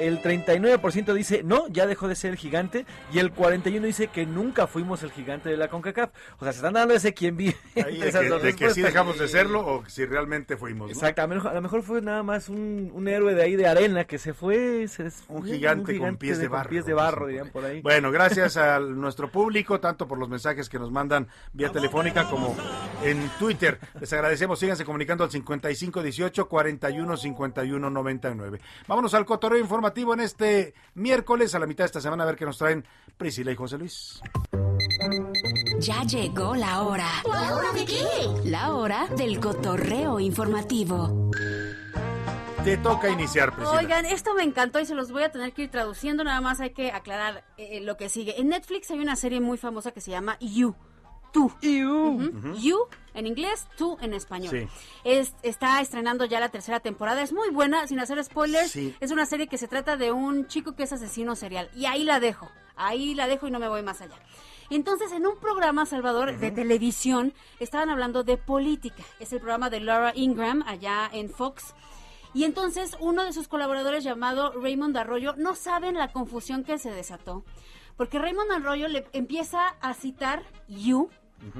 el 39% dice no, ya dejó de ser el gigante. Y el 41% dice que nunca fuimos el gigante de la CONCACAF. O sea, se están dando ese quien vive. Ahí entre de esas que, dos de que sí dejamos de serlo o si realmente fuimos. ¿no? Exacto, a lo, mejor, a lo mejor fue nada más un, un héroe de ahí de arena que se fue. se- Un gigante, con pies de, con barro. pies de barro, dirían por ahí. Bueno, gracias a nuestro público, tanto por los mensajes que nos mandan vía telefónica como en Twitter. Les agradecemos, síganse comunicando al 5518 41 51 99. Vámonos al cotorreo informativo en este miércoles, a la mitad de esta semana, a ver qué nos traen Priscila y José Luis. Ya llegó la hora. ¿La hora de qué? La hora del cotorreo informativo. Te toca iniciar, Priscila. Oigan, esto me encantó y se los voy a tener que ir traduciendo, nada más hay que aclarar eh, lo que sigue. En Netflix hay una serie muy famosa que se llama You. Tú. Ujú. You en inglés, tú en español. Sí. Es- está estrenando ya la tercera temporada. Es muy buena, sin hacer spoilers. Sí. Es una serie que se trata de un chico que es asesino serial. Y ahí la dejo. Ahí la dejo y no me voy más allá. Entonces, en un programa, Salvador, de televisión, estaban hablando de política. Es el programa de Laura Ingram, allá en Fox. Y entonces, uno de sus colaboradores, llamado Raymond Arroyo, no saben la confusión que se desató. Porque Raymond Arroyo le empieza a citar You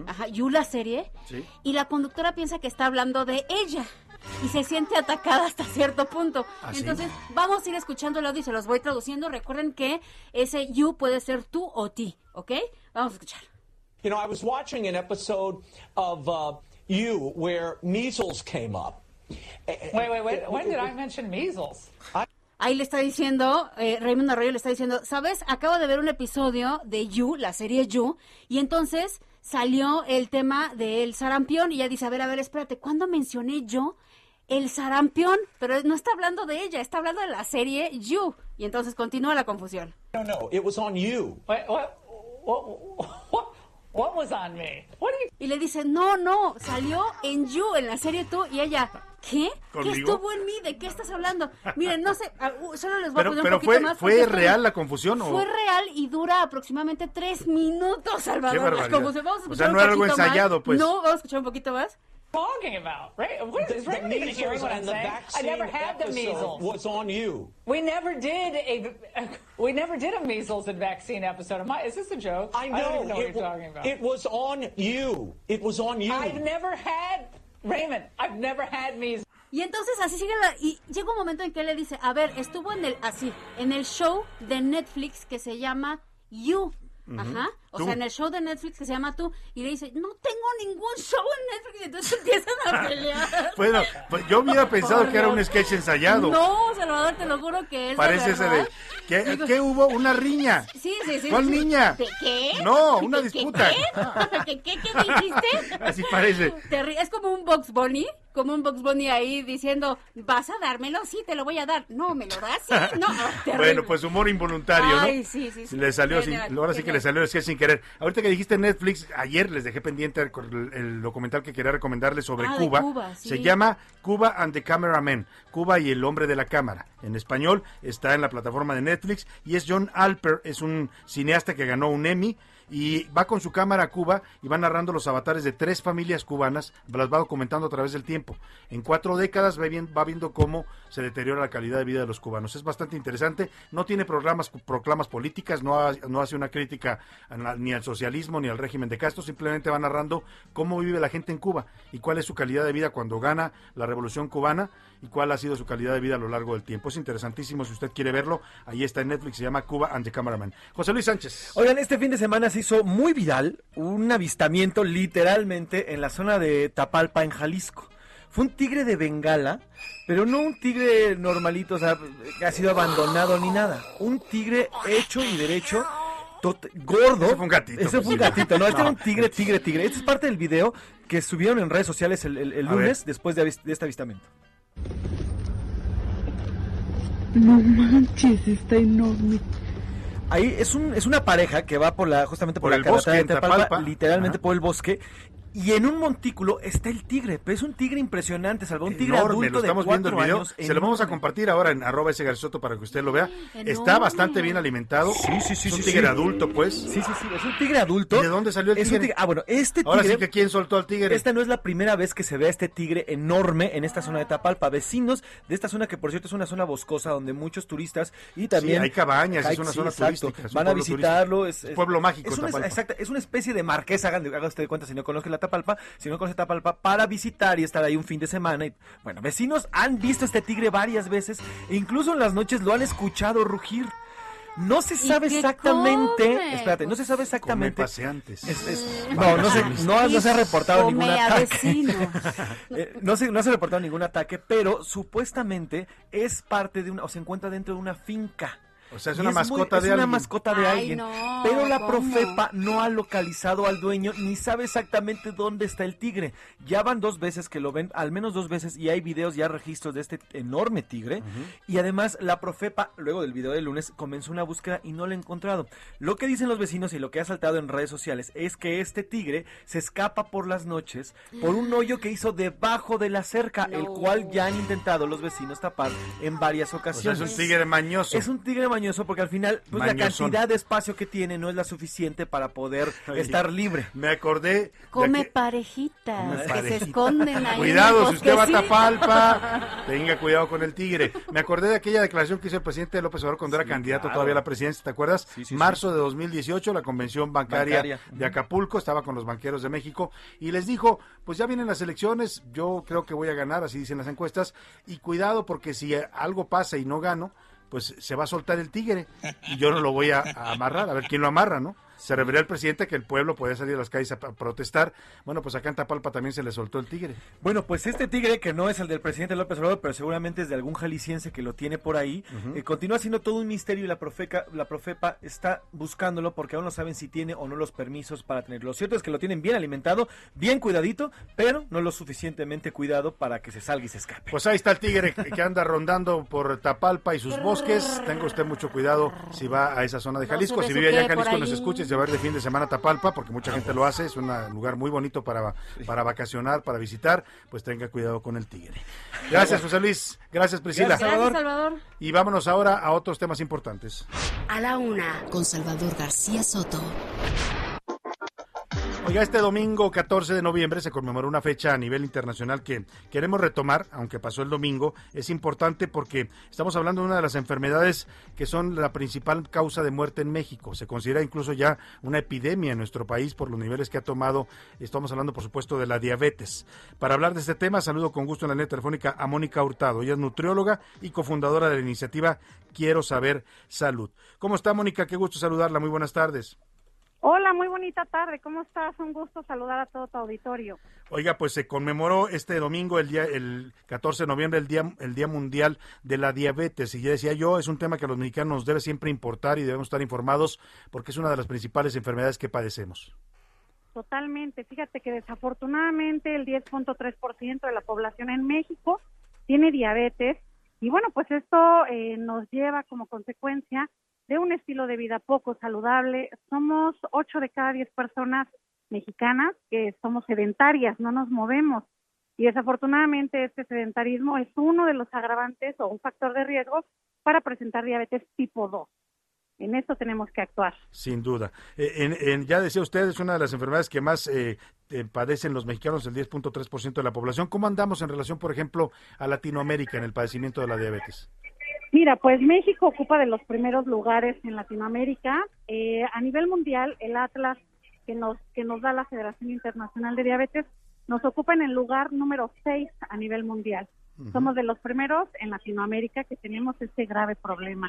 Ajá, You la serie. Sí. Y la conductora piensa que está hablando de ella. Y se siente atacada hasta cierto punto. ¿Ah, sí? Entonces, vamos a ir escuchando el audio y se los voy traduciendo. Recuerden que ese you puede ser tú o ti, ¿ok? Vamos a escuchar. You know, I was watching an episode of uh, You where measles came up. Wait, wait, wait. When did I mention measles? Ahí le está diciendo, eh, Raymond Arroyo le está diciendo, ¿sabes? Acabo de ver un episodio de You, la serie You, y entonces salió el tema del sarampión y ella dice, a ver, a ver, espérate, ¿cuándo mencioné yo el sarampión? Pero no está hablando de ella, está hablando de la serie You. Y entonces continúa la confusión. No, no, it was on you. What, what, what, what was on me? You... Y le dice, no, no, salió en You, en la serie Tú, y ella... ¿Qué? ¿Qué estuvo en mí? ¿De qué estás hablando? Miren, no sé, solo les voy a Pero, poner un pero poquito fue, más. ¿fue real la confusión o...? Fue real y dura aproximadamente tres minutos, Salvador. confusión. Vamos a O escuchar sea, un no era algo cachito más. ensayado, pues. No, vamos a escuchar un poquito más. talking about? Right? What is the even hearing what I'm saying? I never had the measles. was on you. We never did a we never did a measles and vaccine episode. Am I, is this a joke? I don't know. even know what it, you're talking about. it was on you. It was on you. I've never had Raymond. I've never had measles. Y entonces así sigue la, y llega un momento en que él le dice, a ver, estuvo en el, así, en el show de Netflix que se llama You. Ajá. O Tú. sea, en el show de Netflix que se llama Tú. Y le dice, no tengo ningún show en Netflix. Y entonces empiezan a pelear. Bueno, pues yo hubiera pensado Por que era un sketch ensayado. No, Salvador, te lo juro que es Parece ese de... ¿Qué, Digo- qué hubo? ¿Una riña? Sí, sí, sí. ¿Cuál sí. niña? ¿De qué? No, una ¿Qué- disputa. ¿Qué, qué, qué, qué dijiste? Así parece. Es como un Box Bunny, como un Box Bunny ahí diciendo, ¿vas a dármelo? Sí, te lo voy a dar. No, ¿me lo das? Sí, no. Terrible. Bueno, pues humor involuntario, ¿no? Ay, sí, sí, sí. Le salió ahora sí que le salió el sketch sin querer. Ahorita que dijiste Netflix, ayer les dejé pendiente el, el documental que quería recomendarles sobre Ah, Cuba. Cuba, sí. Se llama Cuba and the Cameraman, Cuba y el hombre de la cámara. En español está en la plataforma de Netflix y es John Alper, es un cineasta que ganó un Emmy y va con su cámara a Cuba y va narrando los avatares de tres familias cubanas, las va documentando a través del tiempo. En cuatro décadas va, bien- va viendo cómo se deteriora la calidad de vida de los cubanos. Es bastante interesante, no tiene programas, proclamas políticas, no, no hace una crítica ni al socialismo ni al régimen de Castro, simplemente va narrando cómo vive la gente en Cuba y cuál es su calidad de vida cuando gana la revolución cubana y cuál ha sido su calidad de vida a lo largo del tiempo. Es interesantísimo, si usted quiere verlo, ahí está en Netflix, se llama Cuba and the Cameraman. José Luis Sánchez. Oigan, este fin de semana se hizo muy viral un avistamiento literalmente en la zona de Tapalpa, en Jalisco. Fue un tigre de Bengala, pero no un tigre normalito, o sea, que ha sido abandonado ni nada. Un tigre hecho y derecho, tot- gordo. Ese fue un gatito, Ese fue un pues. gatito, no, este No. era un tigre, tigre, tigre. Este es parte del video que subieron en redes sociales el, lunes después de este avistamiento. No manches, está enorme. Ahí es un es una pareja que va por la justamente por, Por la carretera de Tapalpa, Tapalpa. literalmente Ajá. por el bosque. Y en un montículo está el tigre, pero es un tigre impresionante, salvo un tigre enorme, adulto lo estamos de viendo el cuatro video. años. Se lo vamos a compartir ahora en arroba ese garzoto para que usted lo vea. Está bastante bien alimentado. Sí, sí, sí, Es un sí, tigre sí. adulto, pues. Sí, sí, sí, es un tigre adulto. ¿Y de dónde salió el Es un tigre? Ah, bueno, este tigre... Ahora sí que quién soltó al tigre. Esta no es la primera vez que se ve a este tigre enorme en esta zona de Tapalpa. Vecinos de esta zona, que por cierto es una zona boscosa donde muchos turistas y también. hay cabañas, es Hay- una sí, zona exacto. turística, es un Van a visitarlo. Es, turístico. es- Pueblo mágico, Es una, Tapalpa. exacto, es una especie de marquesa, hagan, haga usted de cuenta si no conoce la Tapalpa, si no conoce Tapalpa, para visitar y estar ahí un fin de semana. Y, bueno, vecinos han visto este tigre varias veces e incluso en las noches lo han escuchado rugir. No se ¿Y sabe exactamente, come? espérate, no se sabe exactamente. Come paseantes. Es- es- no, no se, no, no se ha reportado Come ningún ataque. Eh, no, se, no se ha reportado ningún ataque, pero supuestamente es parte de una, o se encuentra dentro de una finca. O sea, es una muy- mascota es de una alguien. mascota de Ay, alguien. no, pero la ¿cómo? Profepa no ha localizado al dueño ni sabe exactamente dónde está el tigre. Ya van dos veces que lo ven, al menos dos veces, y hay videos ya registros de este enorme tigre. Y además la Profepa, luego del video del lunes, comenzó una búsqueda y no lo ha encontrado. Lo que dicen los vecinos y lo que ha saltado en redes sociales es que este tigre se escapa por las noches por un hoyo que hizo debajo de la cerca, el cual ya han intentado los vecinos tapar en varias O sea, ocasiones. es un tigre mañoso. Es un tigre mañoso mañoso porque al final pues, la cantidad de espacio que tiene no es la suficiente para poder estar libre. Me acordé. Come parejitas Come que se esconden ahí. Cuidado, si usted va a bosquecito. Tapalpa, tenga cuidado con el tigre. Me acordé de aquella declaración que hizo el presidente López Obrador cuando era candidato claro. todavía a la presidencia, ¿te acuerdas? sí, sí. Marzo de 2018, la convención bancaria, Bancaria. de Acapulco, estaba con los banqueros de México y les dijo, pues ya vienen las elecciones, yo creo que voy a ganar, así dicen las encuestas, y cuidado porque si algo pasa y no gano, pues se va a soltar el tigre y yo no lo voy a, amarrar, a ver quién lo amarra, ¿no? Se reveló el presidente que el pueblo puede salir a las calles a, a protestar. Bueno, pues acá en Tapalpa también se le soltó el tigre. Bueno, pues este tigre, que no es el del presidente López Obrador, pero seguramente es de algún jalisciense que lo tiene por ahí, eh, continúa siendo todo un misterio y la, profeca, la Profepa está buscándolo porque aún no saben si tiene o no los permisos para tenerlo. Lo cierto es que lo tienen bien alimentado, bien cuidadito, pero no lo suficientemente cuidado para que se salga y se escape. Pues ahí está el tigre que anda rondando por Tapalpa y sus bosques. Tenga usted mucho cuidado si va a esa zona de Jalisco. Si vive allá en Jalisco, nos ahí. Va a ir de fin de semana a Tapalpa, porque mucha gente lo hace. Es un lugar muy bonito para, para vacacionar, para visitar. Pues tenga cuidado con el tigre. Gracias, José Luis. Gracias, Priscila. Gracias, Salvador. Y vámonos ahora a otros temas importantes. A la una, con Salvador García Soto. Oiga, este domingo 14 de noviembre se conmemoró una fecha a nivel internacional que queremos retomar, aunque pasó el domingo. Es importante porque estamos hablando de una de las enfermedades que son la principal causa de muerte en México. Se considera incluso ya una epidemia en nuestro país por los niveles que ha tomado. Estamos hablando, por supuesto, de la diabetes. Para hablar de este tema, saludo con gusto en la línea telefónica a Mónica Hurtado. Ella es nutrióloga y cofundadora de la iniciativa Quiero Saber Salud. ¿Cómo está, Mónica? Qué gusto saludarla. Muy buenas tardes. Hola, muy bonita tarde. ¿Cómo estás? Un gusto saludar a todo tu auditorio. Oiga, pues se conmemoró este domingo, el día, el 14 de noviembre, el día, el día mundial de la diabetes. Y ya decía yo, es un tema que a los mexicanos nos debe siempre importar y debemos estar informados porque es una de las principales enfermedades que padecemos. Totalmente. Fíjate que desafortunadamente el 10.3% de la población en México tiene diabetes y bueno, pues esto eh, nos lleva como consecuencia de un estilo de vida poco saludable. Somos 8 de cada 10 personas mexicanas que somos sedentarias, no nos movemos. Y desafortunadamente este sedentarismo es uno de los agravantes o un factor de riesgo para presentar diabetes tipo 2. En esto tenemos que actuar. Sin duda. Eh, ya decía usted, es una de las enfermedades que más eh, eh, padecen los mexicanos, el 10.3% de la población. ¿Cómo andamos en relación, por ejemplo, a Latinoamérica en el padecimiento de la diabetes? Mira, pues México ocupa de los primeros lugares en Latinoamérica. Eh, a nivel mundial, el Atlas que nos, que nos da la Federación Internacional de Diabetes nos ocupa en el lugar número 6 a nivel mundial. Somos de los primeros en Latinoamérica que tenemos este grave problema.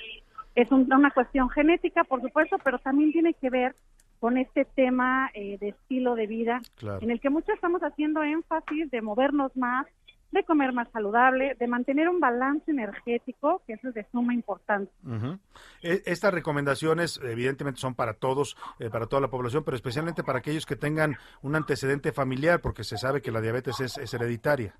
Es un- una cuestión genética, por supuesto, pero también tiene que ver con este tema eh, de estilo de vida, Claro. en el que muchos estamos haciendo énfasis de movernos más, de comer más saludable, de mantener un balance energético, que eso es de suma importancia. E- Estas recomendaciones evidentemente son para todos, eh, para toda la población, pero especialmente para aquellos que tengan un antecedente familiar, porque se sabe que la diabetes es, es hereditaria.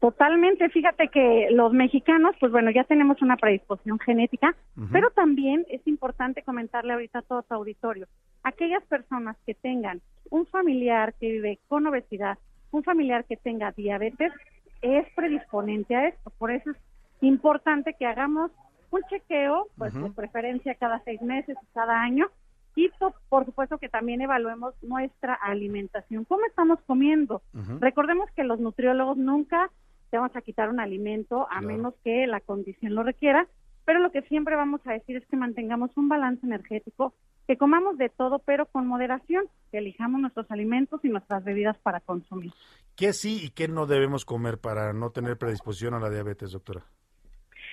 Totalmente, fíjate que los mexicanos, pues bueno, ya tenemos una predisposición genética, pero también es importante comentarle ahorita a todo tu auditorio, aquellas personas que tengan un familiar que vive con obesidad, un familiar que tenga diabetes, es predisponente a esto. Por eso es importante que hagamos un chequeo, pues Ujú. de preferencia cada seis meses cada año, y po- por supuesto que también evaluemos nuestra alimentación, cómo estamos comiendo. Recordemos que los nutriólogos nunca te vamos a quitar un alimento a menos que la condición lo requiera, pero lo que siempre vamos a decir es que mantengamos un balance energético, que comamos de todo, pero con moderación, que elijamos nuestros alimentos y nuestras bebidas para consumir. ¿Qué sí y qué no debemos comer para no tener predisposición a la diabetes, doctora?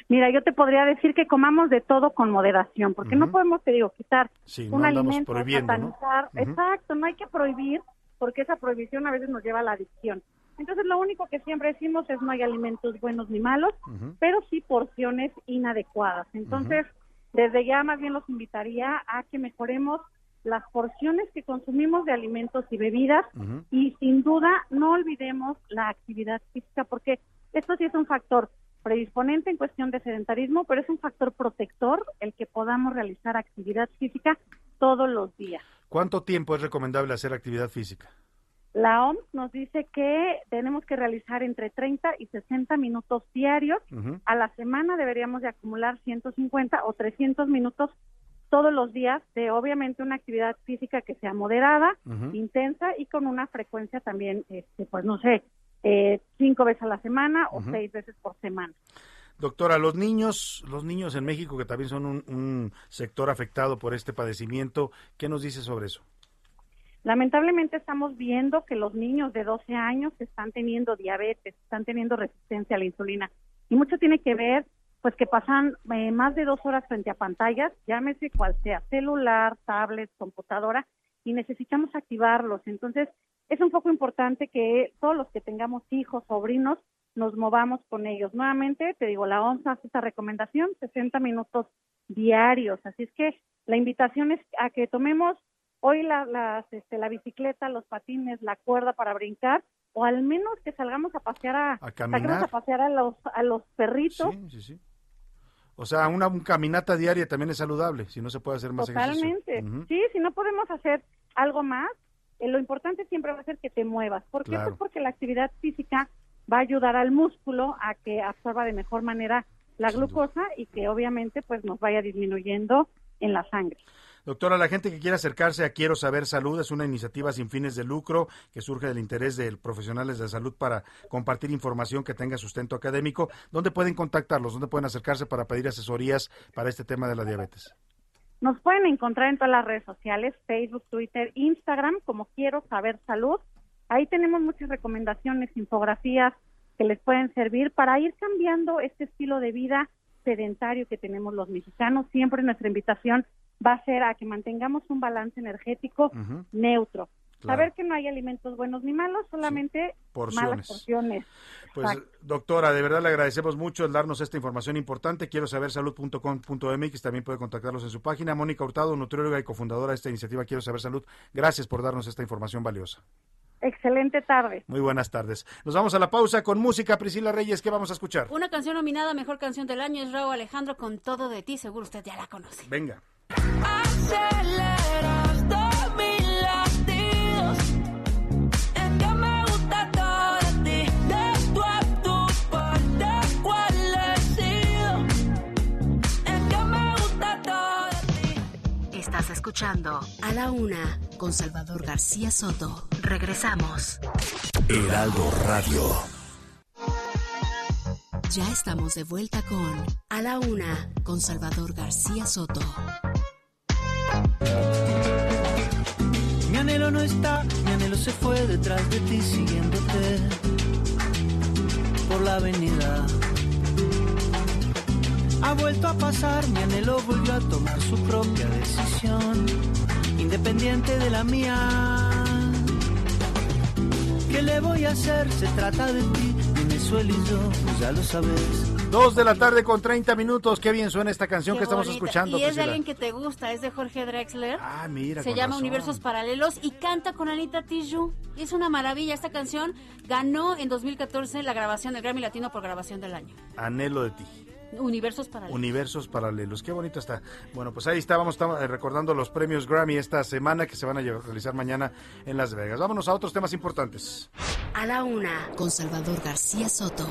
Mira, yo te podría decir que comamos de todo con moderación, porque no podemos, te digo, quitar Sí, no un andamos alimento, prohibiendo, ¿no? satanizar. Ujú. Exacto, no hay que prohibir, porque esa prohibición a veces nos lleva a la adicción. Entonces, lo único que siempre decimos es no hay alimentos buenos ni malos, pero sí porciones inadecuadas. Entonces, desde ya más bien los invitaría a que mejoremos las porciones que consumimos de alimentos y bebidas y sin duda no olvidemos la actividad física porque esto sí es un factor predisponente en cuestión de sedentarismo, pero es un factor protector el que podamos realizar actividad física todos los días. ¿Cuánto tiempo es recomendable hacer actividad física? La OMS nos dice que tenemos que realizar entre 30 y 60 minutos diarios. A la semana deberíamos de acumular 150 o 300 minutos todos los días de obviamente una actividad física que sea moderada, intensa y con una frecuencia también, este, pues no sé, eh, cinco veces a la semana o seis veces por semana. Doctora, los niños, los niños en México que también son un, un sector afectado por este padecimiento, ¿qué nos dice sobre eso? Lamentablemente estamos viendo que los niños de 12 años están teniendo diabetes, están teniendo resistencia a la insulina. Y mucho tiene que ver, pues que pasan eh, más de dos horas frente a pantallas, llámese cual sea, celular, tablet, computadora, y necesitamos activarlos. Entonces, es un poco importante que todos los que tengamos hijos, sobrinos, nos movamos con ellos. Nuevamente, te digo, la OMS hace esta recomendación, 60 minutos diarios. Así es que la invitación es a que tomemos hoy la, las, este, la bicicleta, los patines, la cuerda para brincar, o al menos que salgamos a pasear a, caminar. saquemos a pasear a los, a los perritos. Sí, sí, sí. O sea, una, un caminata diaria también es saludable, si no se puede hacer más Totalmente. ejercicio. Ujú. Sí, si no podemos hacer algo más, eh, lo importante siempre va a ser que te muevas. ¿Por qué? Claro. Pues porque la actividad física va a ayudar al músculo a que absorba de mejor manera la glucosa y que obviamente pues nos vaya disminuyendo en la sangre. Doctora, la gente que quiera acercarse a Quiero Saber Salud es una iniciativa sin fines de lucro que surge del interés de profesionales de salud para compartir información que tenga sustento académico. ¿Dónde pueden contactarlos? ¿Dónde pueden acercarse para pedir asesorías para este tema de la diabetes? Nos pueden encontrar en todas las redes sociales, Facebook, Twitter, Instagram, como Quiero Saber Salud. Ahí tenemos muchas recomendaciones, infografías que les pueden servir para ir cambiando este estilo de vida sedentario que tenemos los mexicanos. Siempre nuestra invitación va a ser a que mantengamos un balance energético neutro. Claro. Saber que no hay alimentos buenos ni malos, solamente Porciones. malas porciones. Pues, Exacto. doctora, de verdad le agradecemos mucho el darnos esta información importante. Quiero saber salud.com.mx, también puede contactarlos en su página. Mónica Hurtado, nutrióloga y cofundadora de esta iniciativa Quiero Saber Salud. Gracias por darnos esta información valiosa. Excelente tarde. Muy buenas tardes. Nos vamos a la pausa con música. Priscila Reyes, ¿qué vamos a escuchar? Una canción nominada a Mejor Canción del Año es Raúl Alejandro con Todo de ti. Seguro usted ya la conoce. Venga. Aceleras mis latidos. Es que me gusta todo de ti. De tu a tu parte, cuál he sido. Es que me gusta todo de ti. Estás escuchando A la Una con Salvador García Soto. Regresamos. Heraldo Radio. Ya estamos de vuelta con A la Una con Salvador García Soto. No está, mi anhelo se fue detrás de ti siguiéndote por la avenida. Ha vuelto a pasar, mi anhelo volvió a tomar su propia decisión, independiente de la mía. ¿Qué le voy a hacer? Se trata de ti, Venezuela y yo, pues ya lo sabes. Dos de la tarde con 30 minutos. Qué bien suena esta canción Qué que estamos escuchando. Y es de alguien que te gusta, es de Jorge Drexler. Ah, mira. Se con llama razón. Universos Paralelos y canta con Anita Tijoux. Es una maravilla. Esta canción ganó en 2014 la grabación del Grammy Latino por grabación del año. Anhelo de ti. Universos Paralelos. Universos paralelos. Qué bonito está. Bueno, pues ahí estábamos eh, recordando los premios Grammy esta semana que se van a realizar mañana en Las Vegas. Vámonos a otros temas importantes. A la Una con Salvador García Soto.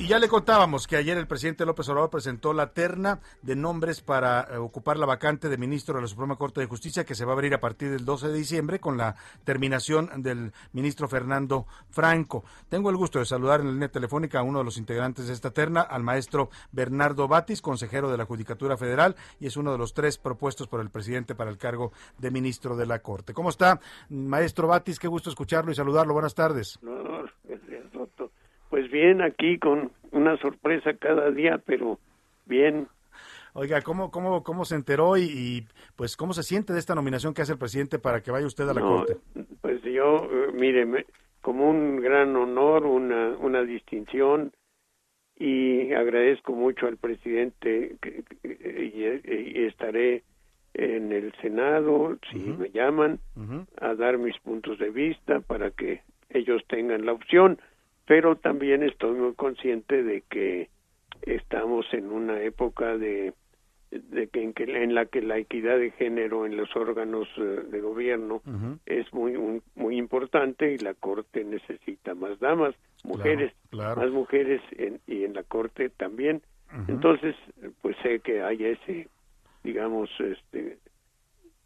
Y ya le contábamos que ayer el presidente López Obrador presentó la terna de nombres para eh, ocupar la vacante de ministro de la Suprema Corte de Justicia que se va a abrir a partir del 12 de diciembre con la terminación del ministro Fernando Franco. Tengo el gusto de saludar en la línea telefónica a uno de los integrantes de esta terna, al maestro Bernardo Batis, consejero de la Judicatura Federal y es uno de los tres propuestos por el presidente para el cargo de ministro de la Corte. ¿Cómo está, maestro Batis? Qué gusto escucharlo y saludarlo. Buenas tardes. No, Soto. Pues bien, aquí con una sorpresa cada día, pero bien. Oiga, ¿cómo, cómo, cómo se enteró y, y, pues cómo se siente de esta nominación que hace el presidente para que vaya usted a la No, Corte? Pues yo, eh, mire, me- como un gran honor, una, una distinción, y agradezco mucho al presidente que- que- y, y estaré en el Senado, si me llaman, a dar mis puntos de vista para que ellos tengan la opción, pero también estoy muy consciente de que estamos en una época de de que en, que en la que la equidad de género en los órganos eh, de gobierno es muy un- muy importante y la corte necesita más damas mujeres claro. más mujeres en- y en la corte también. Entonces pues sé que hay ese digamos este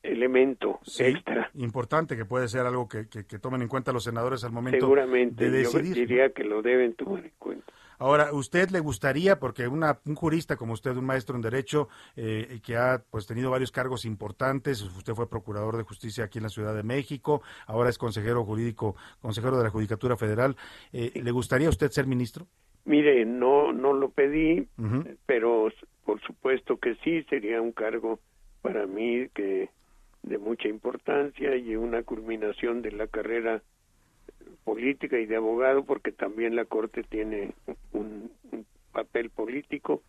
elemento Sí, extra. Importante que puede ser algo que, que- que tomen en cuenta los senadores al momento seguramente de yo diría que lo deben tomar en cuenta. Ahora, ¿usted le gustaría, porque una, un jurista como usted, un maestro en Derecho, eh, que ha pues tenido varios cargos importantes, usted fue procurador de justicia aquí en la Ciudad de México, ahora es consejero jurídico, consejero de la Judicatura Federal, eh, ¿le gustaría a usted ser ministro? mire no no lo pedí pero por supuesto que sí sería un cargo para mí que de mucha importancia y una culminación de la carrera política y de abogado porque también la corte tiene un, un papel político.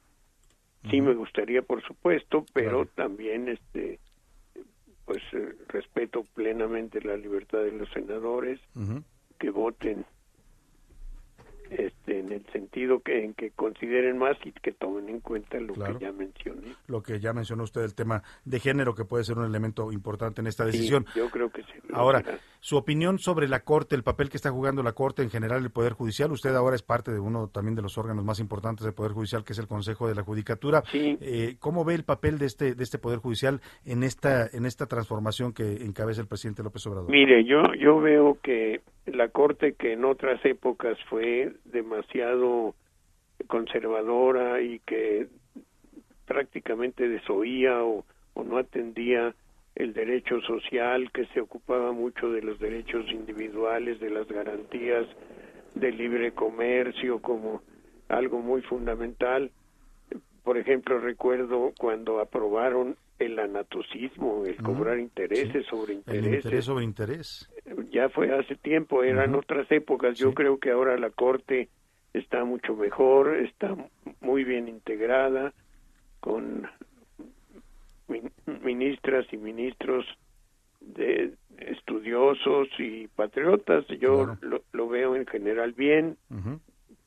Sí me gustaría por supuesto pero también este pues eh, respeto plenamente la libertad de los senadores que voten en el sentido que en que consideren más y que tomen en cuenta lo Claro. que ya mencioné Lo que ya mencionó usted, el tema de género, que puede ser un elemento importante en esta Sí, decisión. yo creo que sí Ahora, su opinión sobre la Corte, el papel que está jugando la Corte en general, el Poder Judicial. Usted ahora es parte de uno también de los órganos más importantes del Poder Judicial, que es el Consejo de la Judicatura. Eh, ¿Cómo ve el papel de este, de este Poder Judicial en esta, en esta transformación que encabeza el presidente López Obrador? Mire, yo yo veo que la corte que en otras épocas fue demasiado conservadora y que prácticamente desoía o, no atendía el derecho social, que se ocupaba mucho de los derechos individuales, de las garantías del libre comercio como algo muy fundamental. Por ejemplo, recuerdo cuando aprobaron el anatocismo, el cobrar intereses sobre El intereses interés sobre interés. ya fue hace tiempo, eran otras épocas. Yo creo que ahora la Corte está mucho mejor, está muy bien integrada, con min- ministras y ministros de estudiosos y patriotas. Yo lo, lo veo en general bien.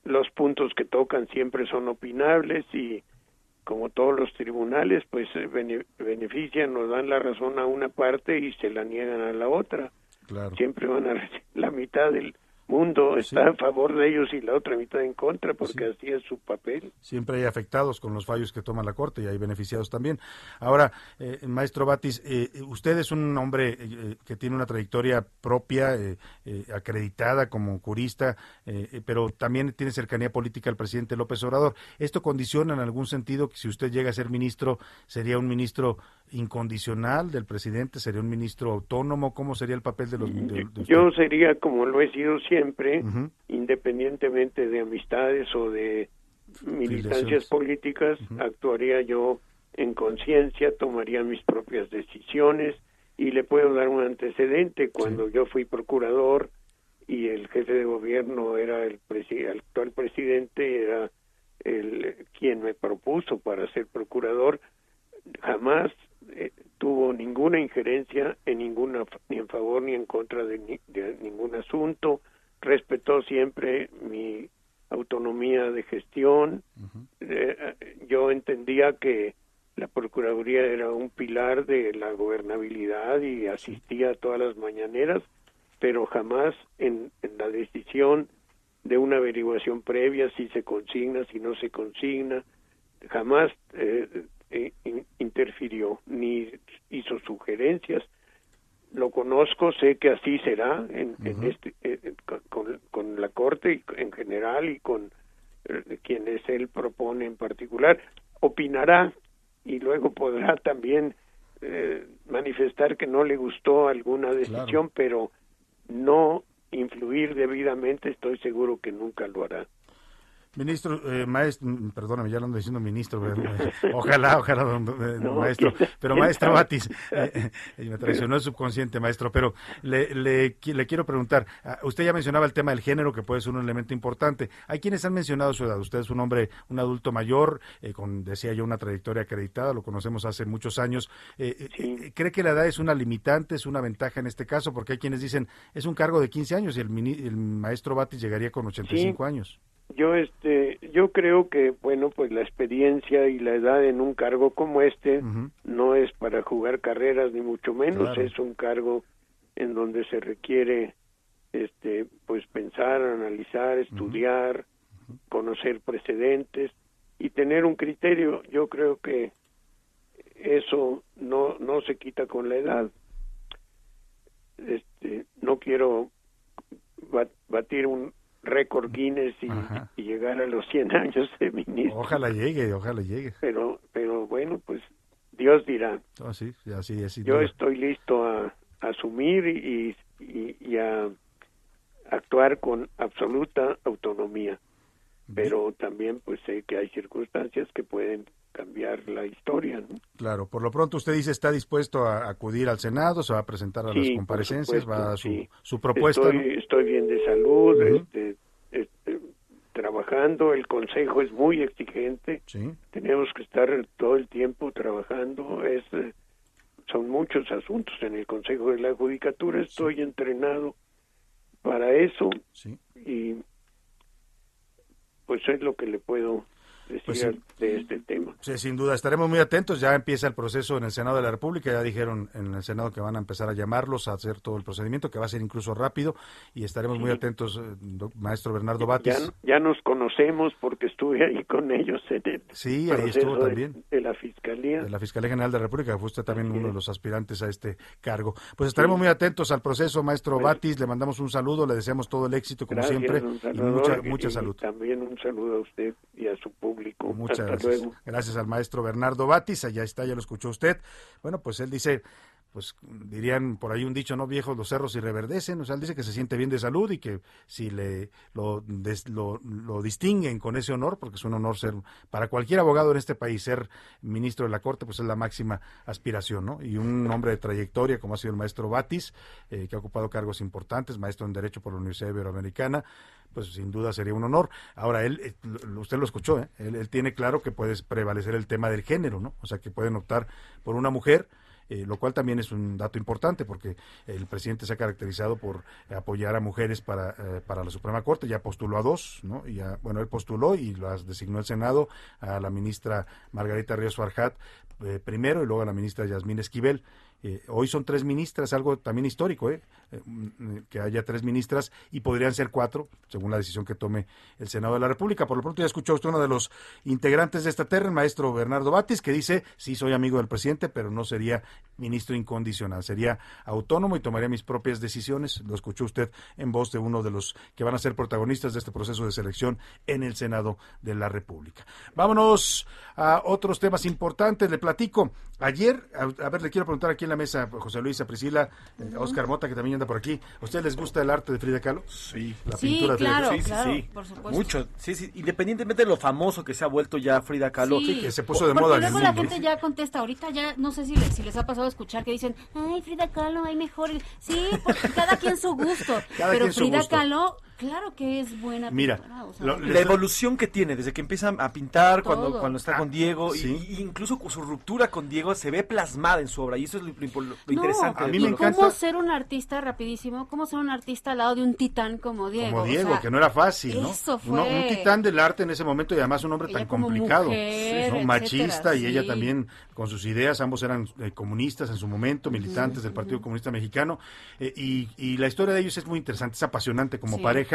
Los puntos que tocan siempre son opinables y como todos los tribunales, pues eh, bene- benefician o dan la razón a una parte y se la niegan a la otra. Claro. Siempre van a recibir la mitad del mundo está a favor de ellos y la otra mitad en contra porque así es su papel. Siempre hay afectados con los fallos que toma la Corte y hay beneficiados también. Ahora, eh, maestro Batis, eh, usted es un hombre eh, que tiene una trayectoria propia, eh, eh, acreditada como jurista, eh, eh, pero también tiene cercanía política al presidente López Obrador. ¿Esto condiciona en algún sentido que si usted llega a ser ministro, sería un ministro incondicional del presidente? ¿Sería un ministro autónomo? ¿Cómo sería el papel de los... de- de usted? Yo sería como lo he sido siempre, independientemente de amistades o de militancias políticas, actuaría yo en conciencia, tomaría mis propias decisiones y le puedo dar un antecedente. Cuando yo fui procurador y el jefe de gobierno era el, presi- el actual presidente, era el quien me propuso para ser procurador, jamás eh, tuvo ninguna injerencia en ninguna ni en favor ni en contra de, ni- de ningún asunto respetó siempre mi autonomía de gestión. Eh, yo entendía que la procuraduría era un pilar de la gobernabilidad y asistía a todas las mañaneras pero jamás en, en la decisión de una averiguación previa si se consigna si no se consigna jamás eh, eh, in- interfirió ni hizo sugerencias lo conozco sé que así será en, en este eh, con- con, la corte y en general y con eh, quienes él propone en particular. Opinará y luego podrá también eh, manifestar que no le gustó alguna decisión pero no influir debidamente estoy seguro que nunca lo hará Ministro, eh, maestro, perdóname, ya lo ando diciendo ministro, pero, eh, ojalá, ojalá, don- No, maestro, ¿quién- pero maestro? Batis, eh, eh, me traicionó el subconsciente, maestro, pero le, le, le quiero preguntar, ah, usted ya mencionaba el tema del género, que puede ser un elemento importante, hay quienes han mencionado su edad, usted es un hombre, un adulto mayor, eh, con, decía yo, una trayectoria acreditada, lo conocemos hace muchos años, eh, eh, eh, ¿cree que la edad es una limitante, es una ventaja en este caso? Porque hay quienes dicen, es un cargo de 15 años y el, mini- el maestro Batis llegaría con 85 años. Yo este yo creo que bueno pues la experiencia y la edad en un cargo como este no es para jugar carreras ni mucho menos Claro. es un cargo en donde se requiere este pues pensar analizar estudiar conocer precedentes y tener un criterio. Yo creo que eso no no se quita con la edad. Este no quiero ba- batir un récord Guinness y, y llegar a los 100 años de ministro. Ojalá llegue, ojalá llegue. pero pero bueno pues Dios dirá. Oh, sí, sí, así es. yo estoy listo a, a asumir y, y, y a actuar con absoluta autonomía pero también pues sé que hay circunstancias que pueden cambiar la historia ¿no? Claro, por lo pronto usted dice está dispuesto a acudir al Senado, se va a presentar a Sí, las comparecencias, supuesto, va a su, sí. su propuesta. Estoy, ¿no? estoy bien de salud, Ujú. este, este, trabajando, el consejo es muy exigente, Sí. tenemos que estar todo el tiempo trabajando, es, son muchos asuntos en el consejo de la judicatura, estoy entrenado para eso y pues es lo que le puedo Pues sí. de este tema. Sí, sin duda, estaremos muy atentos. Ya empieza el proceso en el Senado de la República. Ya dijeron en el Senado que van a empezar a llamarlos a hacer todo el procedimiento, que va a ser incluso rápido. Y estaremos muy atentos, eh, maestro Bernardo Batis. Ya, ya nos conocemos porque estuve ahí con ellos en el Sí, ahí estuvo de- también. de la fiscalía. de la Fiscalía General de la República, que fue usted también uno de los aspirantes a este cargo. Pues estaremos muy atentos al proceso, maestro Batis. Le mandamos un saludo, le deseamos todo el éxito, como Gracias, siempre, y Salvador, mucha, y- mucha y salud. También un saludo a usted y a su público. Muchas Hasta gracias. luego. Gracias al maestro Bernardo Batis, allá está, ya lo escuchó usted. Bueno, pues él dice, pues dirían por ahí un dicho, ¿no? Viejos los cerros y reverdecen, o sea, él dice que se siente bien de salud y que si le lo, des- lo, lo distinguen con ese honor, porque es un honor ser, para cualquier abogado en este país, ser ministro de la Corte, pues es la máxima aspiración, ¿no? Y un hombre de trayectoria como ha sido el maestro Batis, eh, que ha ocupado cargos importantes, maestro en Derecho por la Universidad Iberoamericana, pues sin duda sería un honor. Ahora, él, eh, usted lo escuchó, ¿eh? él, él tiene claro que puede prevalecer el tema del género, ¿no? O sea, que pueden optar por una mujer, eh, lo cual también es un dato importante porque el presidente se ha caracterizado por apoyar a mujeres para, eh, para la Suprema Corte, ya postuló a dos, ¿no? Y ya, bueno, él postuló y las designó el Senado a la ministra Margarita Ríos Farjat eh, primero y luego a la ministra Yasmín Esquivel. Eh, hoy son tres ministras, algo también histórico, ¿eh? Eh, mm, que haya tres ministras y podrían ser cuatro, según la decisión que tome el Senado de la República. Por lo pronto ya escuchó usted uno de los integrantes de esta terna, el maestro Bernardo Batis, que dice, sí, soy amigo del presidente, pero no sería ministro incondicional, sería autónomo y tomaría mis propias decisiones. Lo escuchó usted en voz de uno de los que van a ser protagonistas de este proceso de selección en el Senado de la República. Vámonos a otros temas importantes. Le platico. Ayer, a, a ver, le quiero preguntar aquí en la mesa, José Luis, a Priscila, eh, a Oscar Mota, que también anda por aquí. ¿A ustedes les gusta el arte de Frida Kahlo? Sí. La Sí, pintura de Frida claro, Kahlo. Sí, sí, claro, sí. por supuesto. Mucho. Sí, sí. Independientemente de lo famoso que se ha vuelto ya Frida Kahlo. Sí. que se puso de Porque moda en el luego la mundo. gente ya contesta, ahorita ya, no sé si les, si les ha pasado a escuchar que dicen, ay, Frida Kahlo, hay mejor. Sí, porque cada quien su gusto. Cada pero quien su Frida gusto. Kahlo, claro que es buena Mira, pintora, o sea, lo- La evolución que tiene desde que empieza a pintar, cuando, Todo. cuando está con Diego, y- sí. y, incluso su ruptura con Diego se ve plasmada en su obra, y eso es lo, lo- lo No, interesante. A mí me encanta- cómo ser un artista, rapidísimo, cómo ser un artista al lado de un titán como Diego. Como o Diego, sea, que no era fácil, ¿no? eso Uno- un fue- titán del arte en ese momento y además un hombre Ella tan complicado, mujer, ¿no? etcétera, machista y ella también con sus ideas, ambos eran eh, comunistas en su momento, militantes del Partido Comunista Mexicano eh, y, y la historia de ellos es muy interesante, es apasionante como Sí. pareja,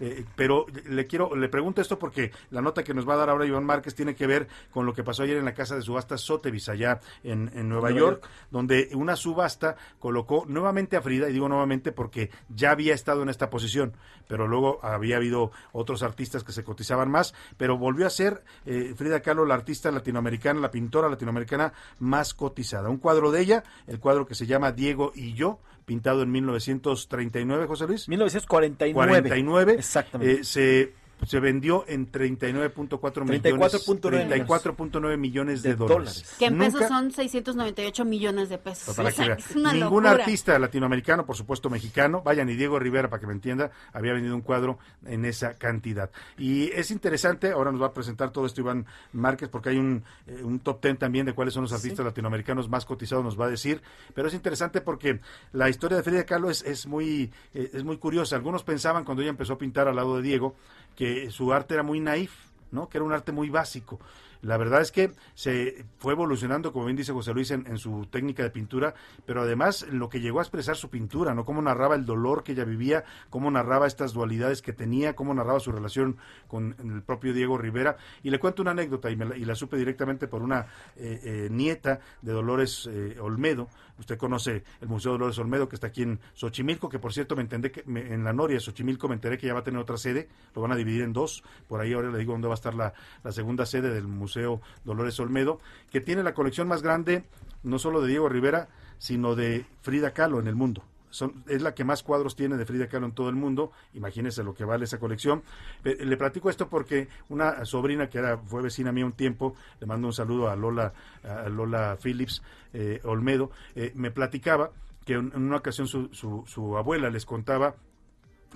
eh, pero le quiero, le pregunto esto porque la nota que nos va a dar ahora Iván Márquez tiene que ver con lo que pasó ayer en la casa de subastas Sotheby's allá en, en Nueva Nueva York, York. donde una subasta colocó nuevamente a Frida, y digo nuevamente porque ya había estado en esta posición, pero luego había habido otros artistas que se cotizaban más, pero volvió a ser eh, Frida Kahlo la artista latinoamericana, la pintora latinoamericana más cotizada. Un cuadro de ella, el cuadro que se llama Diego y yo, pintado en 1939, José Luis. 1949. 49. Exactamente. eh, se, se vendió en 39.4 millones. 34.9 34.9 millones de, de dólares. dólares. Que en pesos Nunca- son 698 millones de pesos. para O sea, que es una Ningún locura. artista latinoamericano, por supuesto mexicano, vaya ni Diego Rivera, para que me entienda, había vendido un cuadro en esa cantidad. Y es interesante, ahora nos va a presentar todo esto Iván Márquez, porque hay un, eh, un top ten también de cuáles son los artistas latinoamericanos más cotizados, nos va a decir. Pero es interesante porque la historia de Frida Kahlo es, es, muy, eh, es muy curiosa. Algunos pensaban cuando ella empezó a pintar al lado de Diego, que su arte era muy naif, ¿no? Que era un arte muy básico. La verdad es que se fue evolucionando, como bien dice José Luis, en, su técnica de pintura, pero además lo que llegó a expresar su pintura, ¿no? Cómo narraba el dolor que ella vivía, cómo narraba estas dualidades que tenía, cómo narraba su relación con el propio Diego Rivera. Y le cuento una anécdota, y, me la, y la supe directamente por una eh, eh, nieta de Dolores eh, Olmedo. Usted conoce el Museo Dolores Olmedo, que está aquí en Xochimilco, que por cierto me enteré que me- en la Noria de Xochimilco me enteré que ya va a tener otra sede, lo van a dividir en dos, por ahí ahora le digo dónde va a estar la, la segunda sede del Museo Dolores Olmedo, que tiene la colección más grande, no solo de Diego Rivera, sino de Frida Kahlo en el mundo. Son, es la que más cuadros tiene de Frida Kahlo en todo el mundo. Imagínense lo que vale esa colección. Eh, Le platico esto porque una sobrina que era, fue vecina mía un tiempo, le mando un saludo a Lola, a Lola Phillips eh, Olmedo, eh, me platicaba que en en una ocasión su, su, su abuela les contaba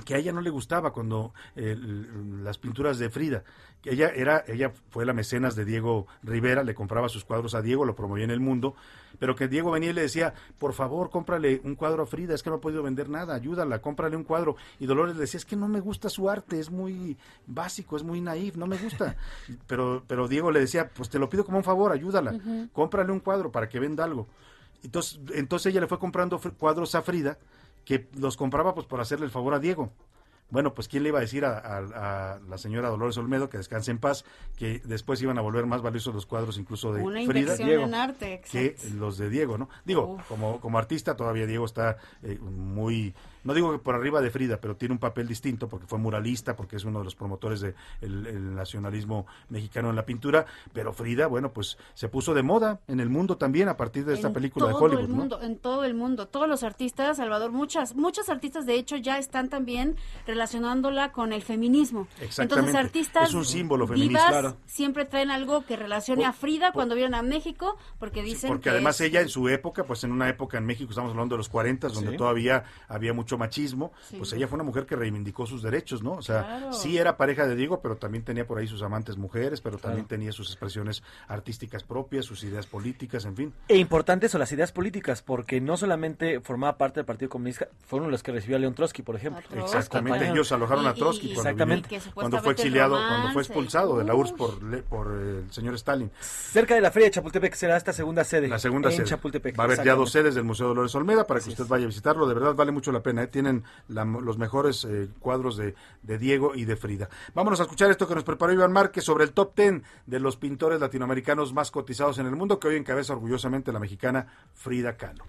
que a ella no le gustaba cuando eh, las pinturas de Frida, que ella era ella fue la mecenas de Diego Rivera, le compraba sus cuadros a Diego, lo promovía en el mundo, pero que Diego venía y le decía, "Por favor, cómprale un cuadro a Frida, es que no ha podido vender nada, ayúdala, cómprale un cuadro." Y Dolores le decía, "Es que no me gusta su arte, es muy básico, es muy naif, no me gusta." pero pero Diego le decía, "Pues te lo pido como un favor, ayúdala. Cómprale un cuadro para que venda algo." Entonces, entonces ella le fue comprando cuadros a Frida que los compraba pues por hacerle el favor a Diego. Bueno, pues quién le iba a decir a, a- a la señora Dolores Olmedo que descanse en paz, que después iban a volver más valiosos los cuadros incluso de Una Frida en arte, que los de Diego, ¿no? Digo, como, como artista todavía Diego está eh, muy, no digo que por arriba de Frida, pero tiene un papel distinto porque fue muralista, porque es uno de los promotores del el nacionalismo mexicano en la pintura, pero Frida, bueno, pues se puso de moda en el mundo también a partir de esta en película de todo Hollywood, el ¿no? mundo, en todo el mundo, todos los artistas, Salvador, muchas, muchos artistas de hecho ya están también relacionándola con el feminismo. Exactamente. Entonces artistas Es un símbolo feminista. Claro. siempre traen algo que relacione a Frida cuando vienen a México, porque dicen Porque que además es- ella en su época, pues en una época en México, estamos hablando de los 40, donde Sí. todavía había mucho machismo, Sí. pues ella fue una mujer que reivindicó sus derechos, ¿no? O sea, Claro. sí era pareja de Diego, pero también tenía por ahí sus amantes mujeres, pero también tenía sus expresiones artísticas propias, sus ideas políticas, en fin. E importantes son las ideas políticas, porque no solamente formaba parte del Partido Comunista, fueron los que recibió a León Trotsky, por ejemplo. Exactamente, ellos alojaron a Y- Trotsky y- cuando, Exactamente. vivió- que cuando fue exiliado, cuando fue expulsado de la URSS por, le- por el señor Stalin. Cerca de la Feria de Chapultepec será esta segunda sede. La segunda en sede. Chapultepec. Va a haber ya dos sedes del Museo Dolores Olmeda para que usted vaya a visitarlo. De verdad vale mucho la pena. ¿Eh? Tienen los mejores eh, cuadros de, Diego y de Frida. Vámonos a escuchar esto que nos preparó Iván Márquez sobre el top 10 de los pintores latinoamericanos más cotizados en el mundo, que hoy encabeza orgullosamente la mexicana Frida Kahlo.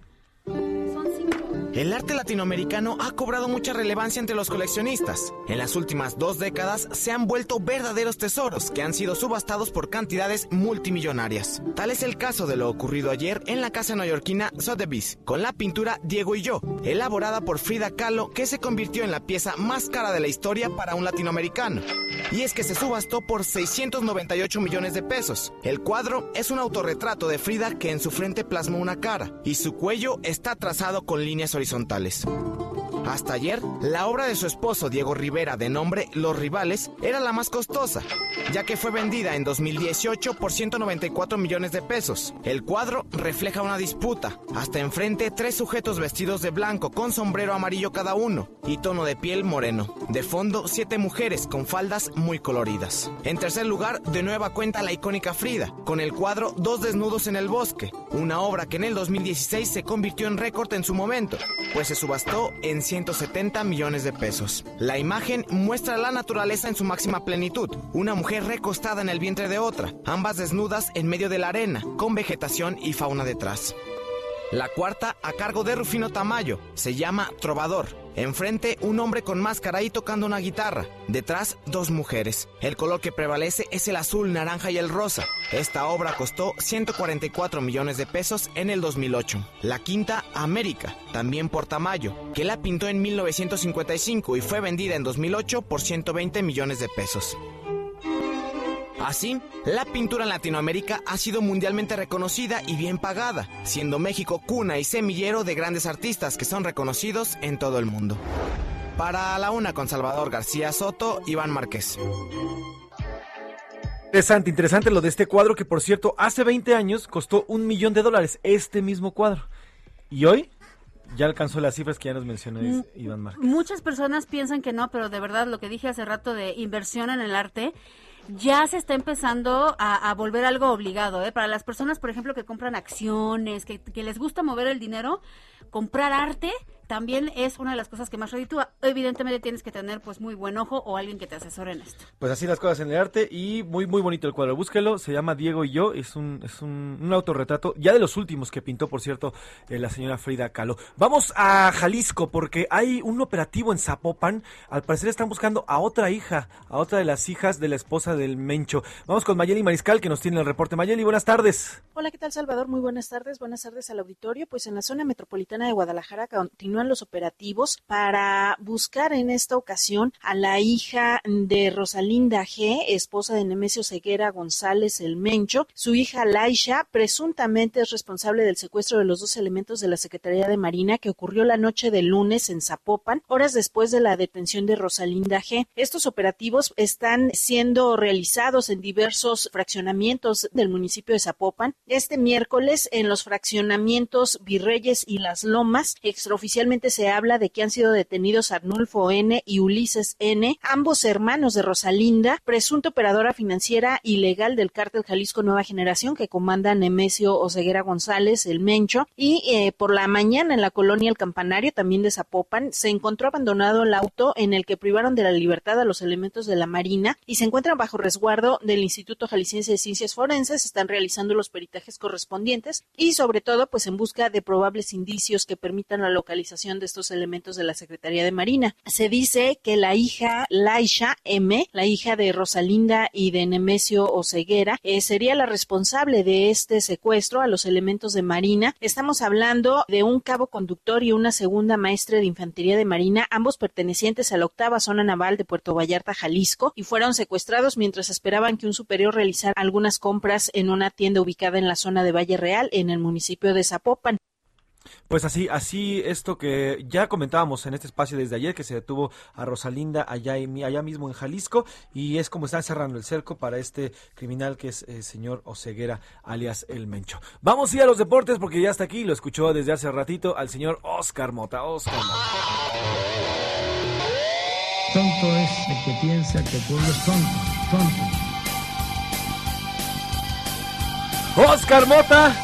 El arte latinoamericano ha cobrado mucha relevancia entre los coleccionistas. En las últimas dos décadas se han vuelto verdaderos tesoros que han sido subastados por cantidades multimillonarias. Tal es el caso de lo ocurrido ayer en la casa neoyorquina Sotheby's con la pintura Diego y yo, elaborada por Frida Kahlo que se convirtió en la pieza más cara de la historia para un latinoamericano. Y es que se subastó por 698 millones de pesos. El cuadro es un autorretrato de Frida que en su frente plasmó una cara y su cuello está trazado con líneas horizontales. Hasta ayer, la obra de su esposo Diego Rivera de nombre Los Rivales era la más costosa, ya que fue vendida en 2018 por 194 millones de pesos. El cuadro refleja una disputa. Hasta enfrente, tres sujetos vestidos de blanco con sombrero amarillo cada uno y tono de piel moreno. De fondo, siete mujeres con faldas muy coloridas. En tercer lugar, de nueva cuenta la icónica Frida, con el cuadro Dos desnudos en el bosque, una obra que en el 2016 se convirtió en récord en su momento, pues se subastó en 170 millones de pesos. La imagen muestra la naturaleza en su máxima plenitud, una mujer recostada en el vientre de otra, ambas desnudas en medio de la arena, con vegetación y fauna detrás. La cuarta, a cargo de Rufino Tamayo, se llama Trovador. Enfrente, un hombre con máscara y tocando una guitarra. Detrás, dos mujeres. El color que prevalece es el azul, naranja y el rosa. Esta obra costó 144 millones de pesos en el 2008. La quinta, América, también por Tamayo, que la pintó en 1955 y fue vendida en 2008 por 120 millones de pesos. Así, la pintura en Latinoamérica ha sido mundialmente reconocida y bien pagada, siendo México cuna y semillero de grandes artistas que son reconocidos en todo el mundo. Para la una con Salvador García Soto, Iván Márquez. Interesante, interesante lo de este cuadro que por cierto hace 20 años costó un millón de dólares, este mismo cuadro. Y hoy Ya alcanzó las cifras que ya nos mencionó Mm, Iván Márquez. Muchas personas piensan que no, pero de verdad lo que dije hace rato de inversión en el arte ya se está empezando a, a volver algo obligado. ¿eh? Para las personas, por ejemplo, que compran acciones, que, que les gusta mover el dinero, comprar arte también es una de las cosas que más reditúa. Evidentemente tienes que tener pues muy buen ojo o alguien que te asesore en esto. Pues así las cosas en el arte y muy muy bonito el cuadro. Búsquelo, se llama Diego y yo, es un es un, un autorretrato, ya de los últimos que pintó, por cierto, eh, la señora Frida Kahlo. Vamos a Jalisco porque hay un operativo en Zapopan. Al parecer están buscando a otra hija, a otra de las hijas de la esposa del Mencho. Vamos con Mayeli Mariscal que nos tiene el reporte. Mayeli, buenas tardes. Hola, ¿qué tal Salvador? Muy buenas tardes. Buenas tardes al auditorio. Pues en la zona metropolitana de Guadalajara continúan los operativos para buscar en esta ocasión a la hija de Rosalinda G., esposa de Nemesio Ceguera González el Mencho. Su hija Laisha presuntamente es responsable del secuestro de los dos elementos de la Secretaría de Marina que ocurrió la noche del lunes en Zapopan, horas después de la detención de Rosalinda G. Estos operativos están siendo realizados en diversos fraccionamientos del municipio de Zapopan. Este miércoles en los fraccionamientos Virreyes y Las Lomas, extraoficialmente se habla de que han sido detenidos Arnulfo N. y Ulises N., ambos hermanos de Rosalinda, presunta operadora financiera ilegal del cártel Jalisco Nueva Generación que comanda Nemesio Oseguera González, el Mencho, y eh, por la mañana en la colonia El Campanario, también de Zapopan, se encontró abandonado el auto en el que privaron de la libertad a los elementos de la Marina y se encuentran bajo resguardo del Instituto Jalisciense de Ciencias Forenses, están realizando los peritajes correspondientes y sobre todo pues en busca de probables indicios que permitan la localización de estos elementos de la Secretaría de Marina. Se dice que la hija Laisha M, la hija de Rosalinda y de Nemesio Oceguera, eh, sería la responsable de este secuestro a los elementos de Marina. Estamos hablando de un cabo conductor y una segunda maestra de Infantería de Marina, ambos pertenecientes a la octava zona naval de Puerto Vallarta, Jalisco, y fueron secuestrados mientras esperaban que un superior realizara algunas compras en una tienda ubicada en la zona de Valle Real, en el municipio de Zapopan. Pues así, así esto que ya comentábamos en este espacio desde ayer, que se detuvo a Rosalinda allá, en- allá mismo en Jalisco, y es como están cerrando el cerco para este criminal que es el señor Oceguera, alias El Mencho. Vamos a ir a los deportes porque ya está aquí, lo escuchó desde hace ratito al señor Oscar Mota. Oscar Mota. Tonto es el que piensa que el pueblo es tonto, tonto. Oscar Mota,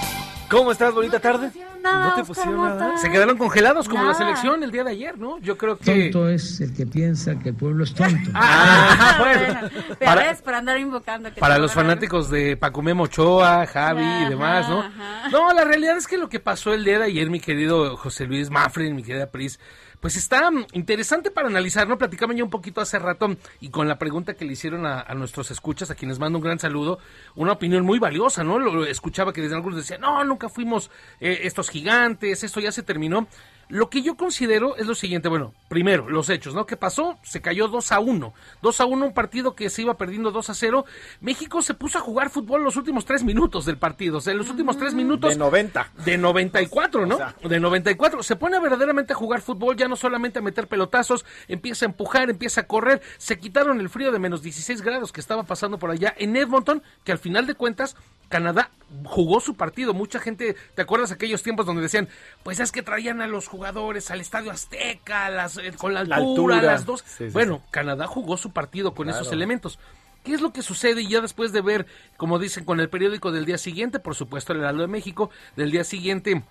¿cómo estás? Bonita tarde. nada, ¿No te pusieron nada? Se quedaron congelados como la selección el día de ayer, ¿no? Yo creo que... Tonto es el que piensa que el pueblo es tonto. Ah, bueno. Pero Para- para andar invocando. que Para los fanáticos de Pacumemo Ochoa, Javi Ajá, y demás, ¿no? ajá. No, la realidad es que lo que pasó el día de ayer, mi querido José Luis Mafren, mi querida Pris, pues está interesante para analizar, ¿no? Platicaba yo un poquito hace rato y con la pregunta que le hicieron a, nuestros escuchas, a quienes mando un gran saludo, una opinión muy valiosa, ¿no? Lo, lo escuchaba que desde algunos decían, no, nunca fuimos eh, estos gigantes, esto ya se terminó. Lo que yo considero es lo siguiente, bueno, primero, los hechos, ¿no? ¿Qué pasó? Se cayó 2 a 1. 2 a 1, un partido que se iba perdiendo 2 a 0. México se puso a jugar fútbol los últimos tres minutos del partido. O sea, en los últimos tres minutos. De 90. De 94, ¿no? De 94. Se pone verdaderamente a jugar fútbol, ya no solamente a meter pelotazos, empieza a empujar, empieza a correr. Se quitaron el frío de menos 16 grados que estaba pasando por allá en Edmonton, que al final de cuentas Canadá jugó su partido. Mucha gente, ¿te acuerdas aquellos tiempos donde decían, pues es que traían a los jugadores al Estadio Azteca, las, eh, con la altura, La altura. las dos? Sí, sí, bueno, Canadá jugó su partido con Claro. esos elementos. ¿Qué es lo que sucede? Y ya después de ver, como dicen, con el periódico del día siguiente, por supuesto el Heraldo de México, del día siguiente,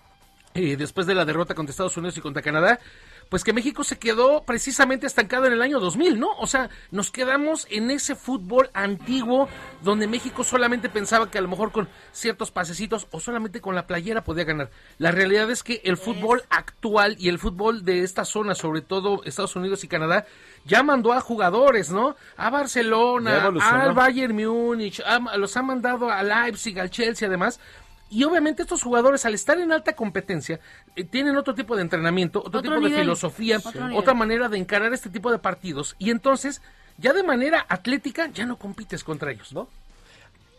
eh, después de la derrota contra Estados Unidos y contra Canadá, pues que México se quedó precisamente estancado en el año 2000, ¿no? O sea, nos quedamos en ese fútbol antiguo donde México solamente pensaba que a lo mejor con ciertos pasecitos o solamente con la playera podía ganar. La realidad es que el fútbol actual y el fútbol de esta zona, sobre todo Estados Unidos y Canadá, ya mandó a jugadores, ¿no? A Barcelona, al Bayern Múnich, a- los ha mandado a Leipzig, al Chelsea, además. Y obviamente estos jugadores, al estar en alta competencia, eh, tienen otro tipo de entrenamiento, otro, Otro tipo de filosofía, otra manera de encarar este tipo de partidos. Y entonces, ya de manera atlética, ya no compites contra ellos, ¿no?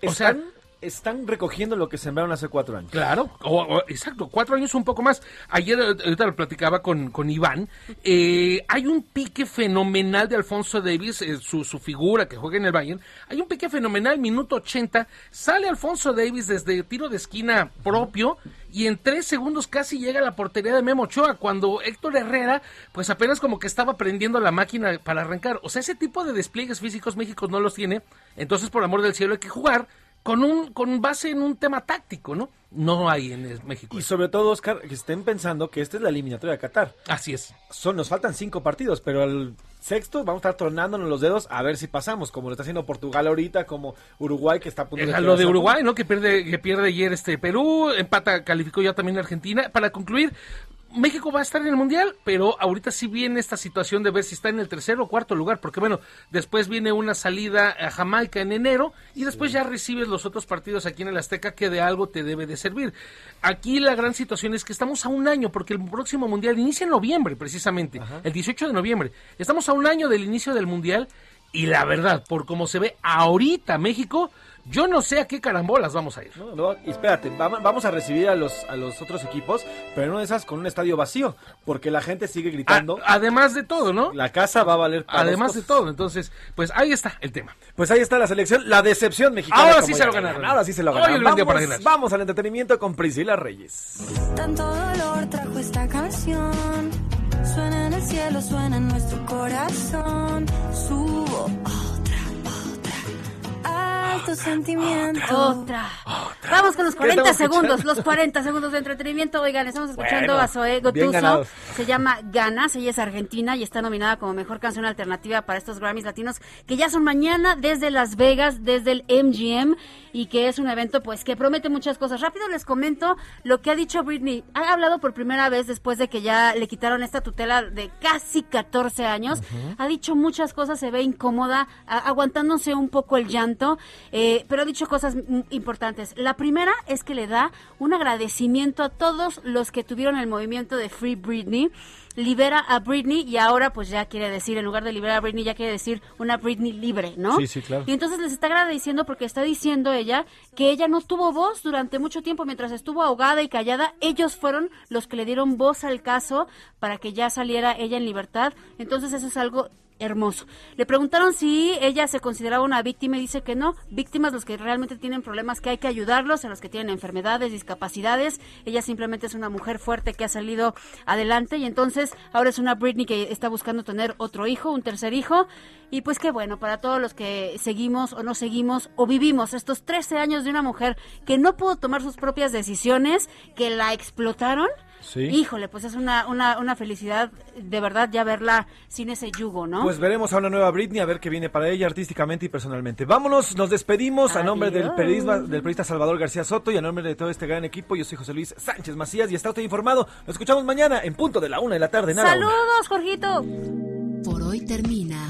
O sea, Están recogiendo lo que sembraron hace cuatro años. Claro, o- exacto, cuatro años un poco más. Ayer, eh, ahorita lo platicaba con, con Iván, eh, hay un pique fenomenal de Alfonso Davis, eh, su, su figura que juega en el Bayern, hay un pique fenomenal, minuto 80, sale Alfonso Davis desde tiro de esquina propio y en tres segundos casi llega a la portería de Memo Ochoa, cuando Héctor Herrera, pues apenas como que estaba prendiendo la máquina para arrancar. O sea, ese tipo de despliegues físicos México no los tiene, entonces por amor del cielo hay que jugar con un con base en un tema táctico, ¿no? No hay en México. Y sobre todo, Oscar, que estén pensando que esta es la eliminatoria de Qatar. Así es. Son, nos faltan cinco partidos, pero al sexto vamos a estar tronándonos los dedos a ver si pasamos, como lo está haciendo Portugal ahorita, como Uruguay, que está a punto Eh, de lo de Uruguay, ¿no? Que pierde, que pierde ayer este Perú, empata, calificó ya también Argentina. Para concluir, México va a estar en el Mundial, pero ahorita sí viene esta situación de ver si está en el tercer o cuarto lugar, porque bueno, después viene una salida a Jamaica en enero y después ya recibes los otros partidos aquí en el Azteca que de algo te debe de servir. Aquí la gran situación es que estamos a un año, porque el próximo Mundial inicia en noviembre precisamente, el 18 de noviembre. Estamos a un año del inicio del Mundial y la verdad, por como se ve ahorita México, yo no sé a qué carambolas vamos a ir. No, no, y espérate, vam- vamos a recibir a los, a los otros equipos, pero en una de esas con un estadio vacío, porque la gente sigue gritando. además de todo, ¿no? La casa va a valer para Además de todo, entonces, pues ahí está el tema. Pues ahí está la selección, la decepción mexicana. Ahora sí se lo ganaron. Ahora sí se lo ganaron. Vamos, al entretenimiento con Priscila Reyes. Tanto dolor trajo esta canción. Suena en el cielo, suena en nuestro corazón. Subo otra. Alto sentimiento. Otra. Vamos con los ¿Qué 40 estamos segundos, escuchando? los 40 segundos de entretenimiento. Oigan, estamos escuchando Bueno, a Zoe Gotuso. Se llama Ganas, ella es argentina y está nominada como mejor canción alternativa para estos Grammys latinos que ya son mañana desde Las Vegas, desde el MGM y que es un evento pues que promete muchas cosas. Rápido les comento lo que ha dicho Britney. Ha hablado por primera vez después de que ya le quitaron esta tutela de casi 14 años. Ha dicho muchas cosas, se ve incómoda, aguantándose un poco el llanto, eh, pero ha dicho cosas importantes. La primera es que le da un agradecimiento a todos los que tuvieron el movimiento de Free Britney. Libera a Britney y ahora pues ya quiere decir, en lugar de liberar a Britney, ya quiere decir una Britney libre, ¿no? Sí, sí, claro. Y entonces les está agradeciendo porque está diciendo ella que ella no tuvo voz durante mucho tiempo mientras estuvo ahogada y callada. Ellos fueron los que le dieron voz al caso para que ya saliera ella en libertad. Entonces eso es algo hermoso. Le preguntaron si ella se consideraba una víctima y dice que no. Víctimas los que realmente tienen problemas que hay que ayudarlos, a los que tienen enfermedades, discapacidades. Ella simplemente es una mujer fuerte que ha salido adelante y entonces ahora es una Britney que está buscando tener otro hijo, un tercer hijo. Y pues qué bueno para todos los que seguimos o no seguimos o vivimos estos 13 años de una mujer que no pudo tomar sus propias decisiones, que la explotaron. Sí. Híjole, pues es una, una, una felicidad de verdad ya verla sin ese yugo, ¿no? Pues veremos a una nueva Britney, a ver qué viene para ella artísticamente y personalmente. Vámonos, nos despedimos a nombre del periodista, del periodista Salvador García Soto y a nombre de todo este gran equipo. Yo soy José Luis Sánchez Macías y está usted informado. Nos escuchamos mañana en punto de la una de la tarde. Nada, una. Saludos, Jorgito. Por hoy termina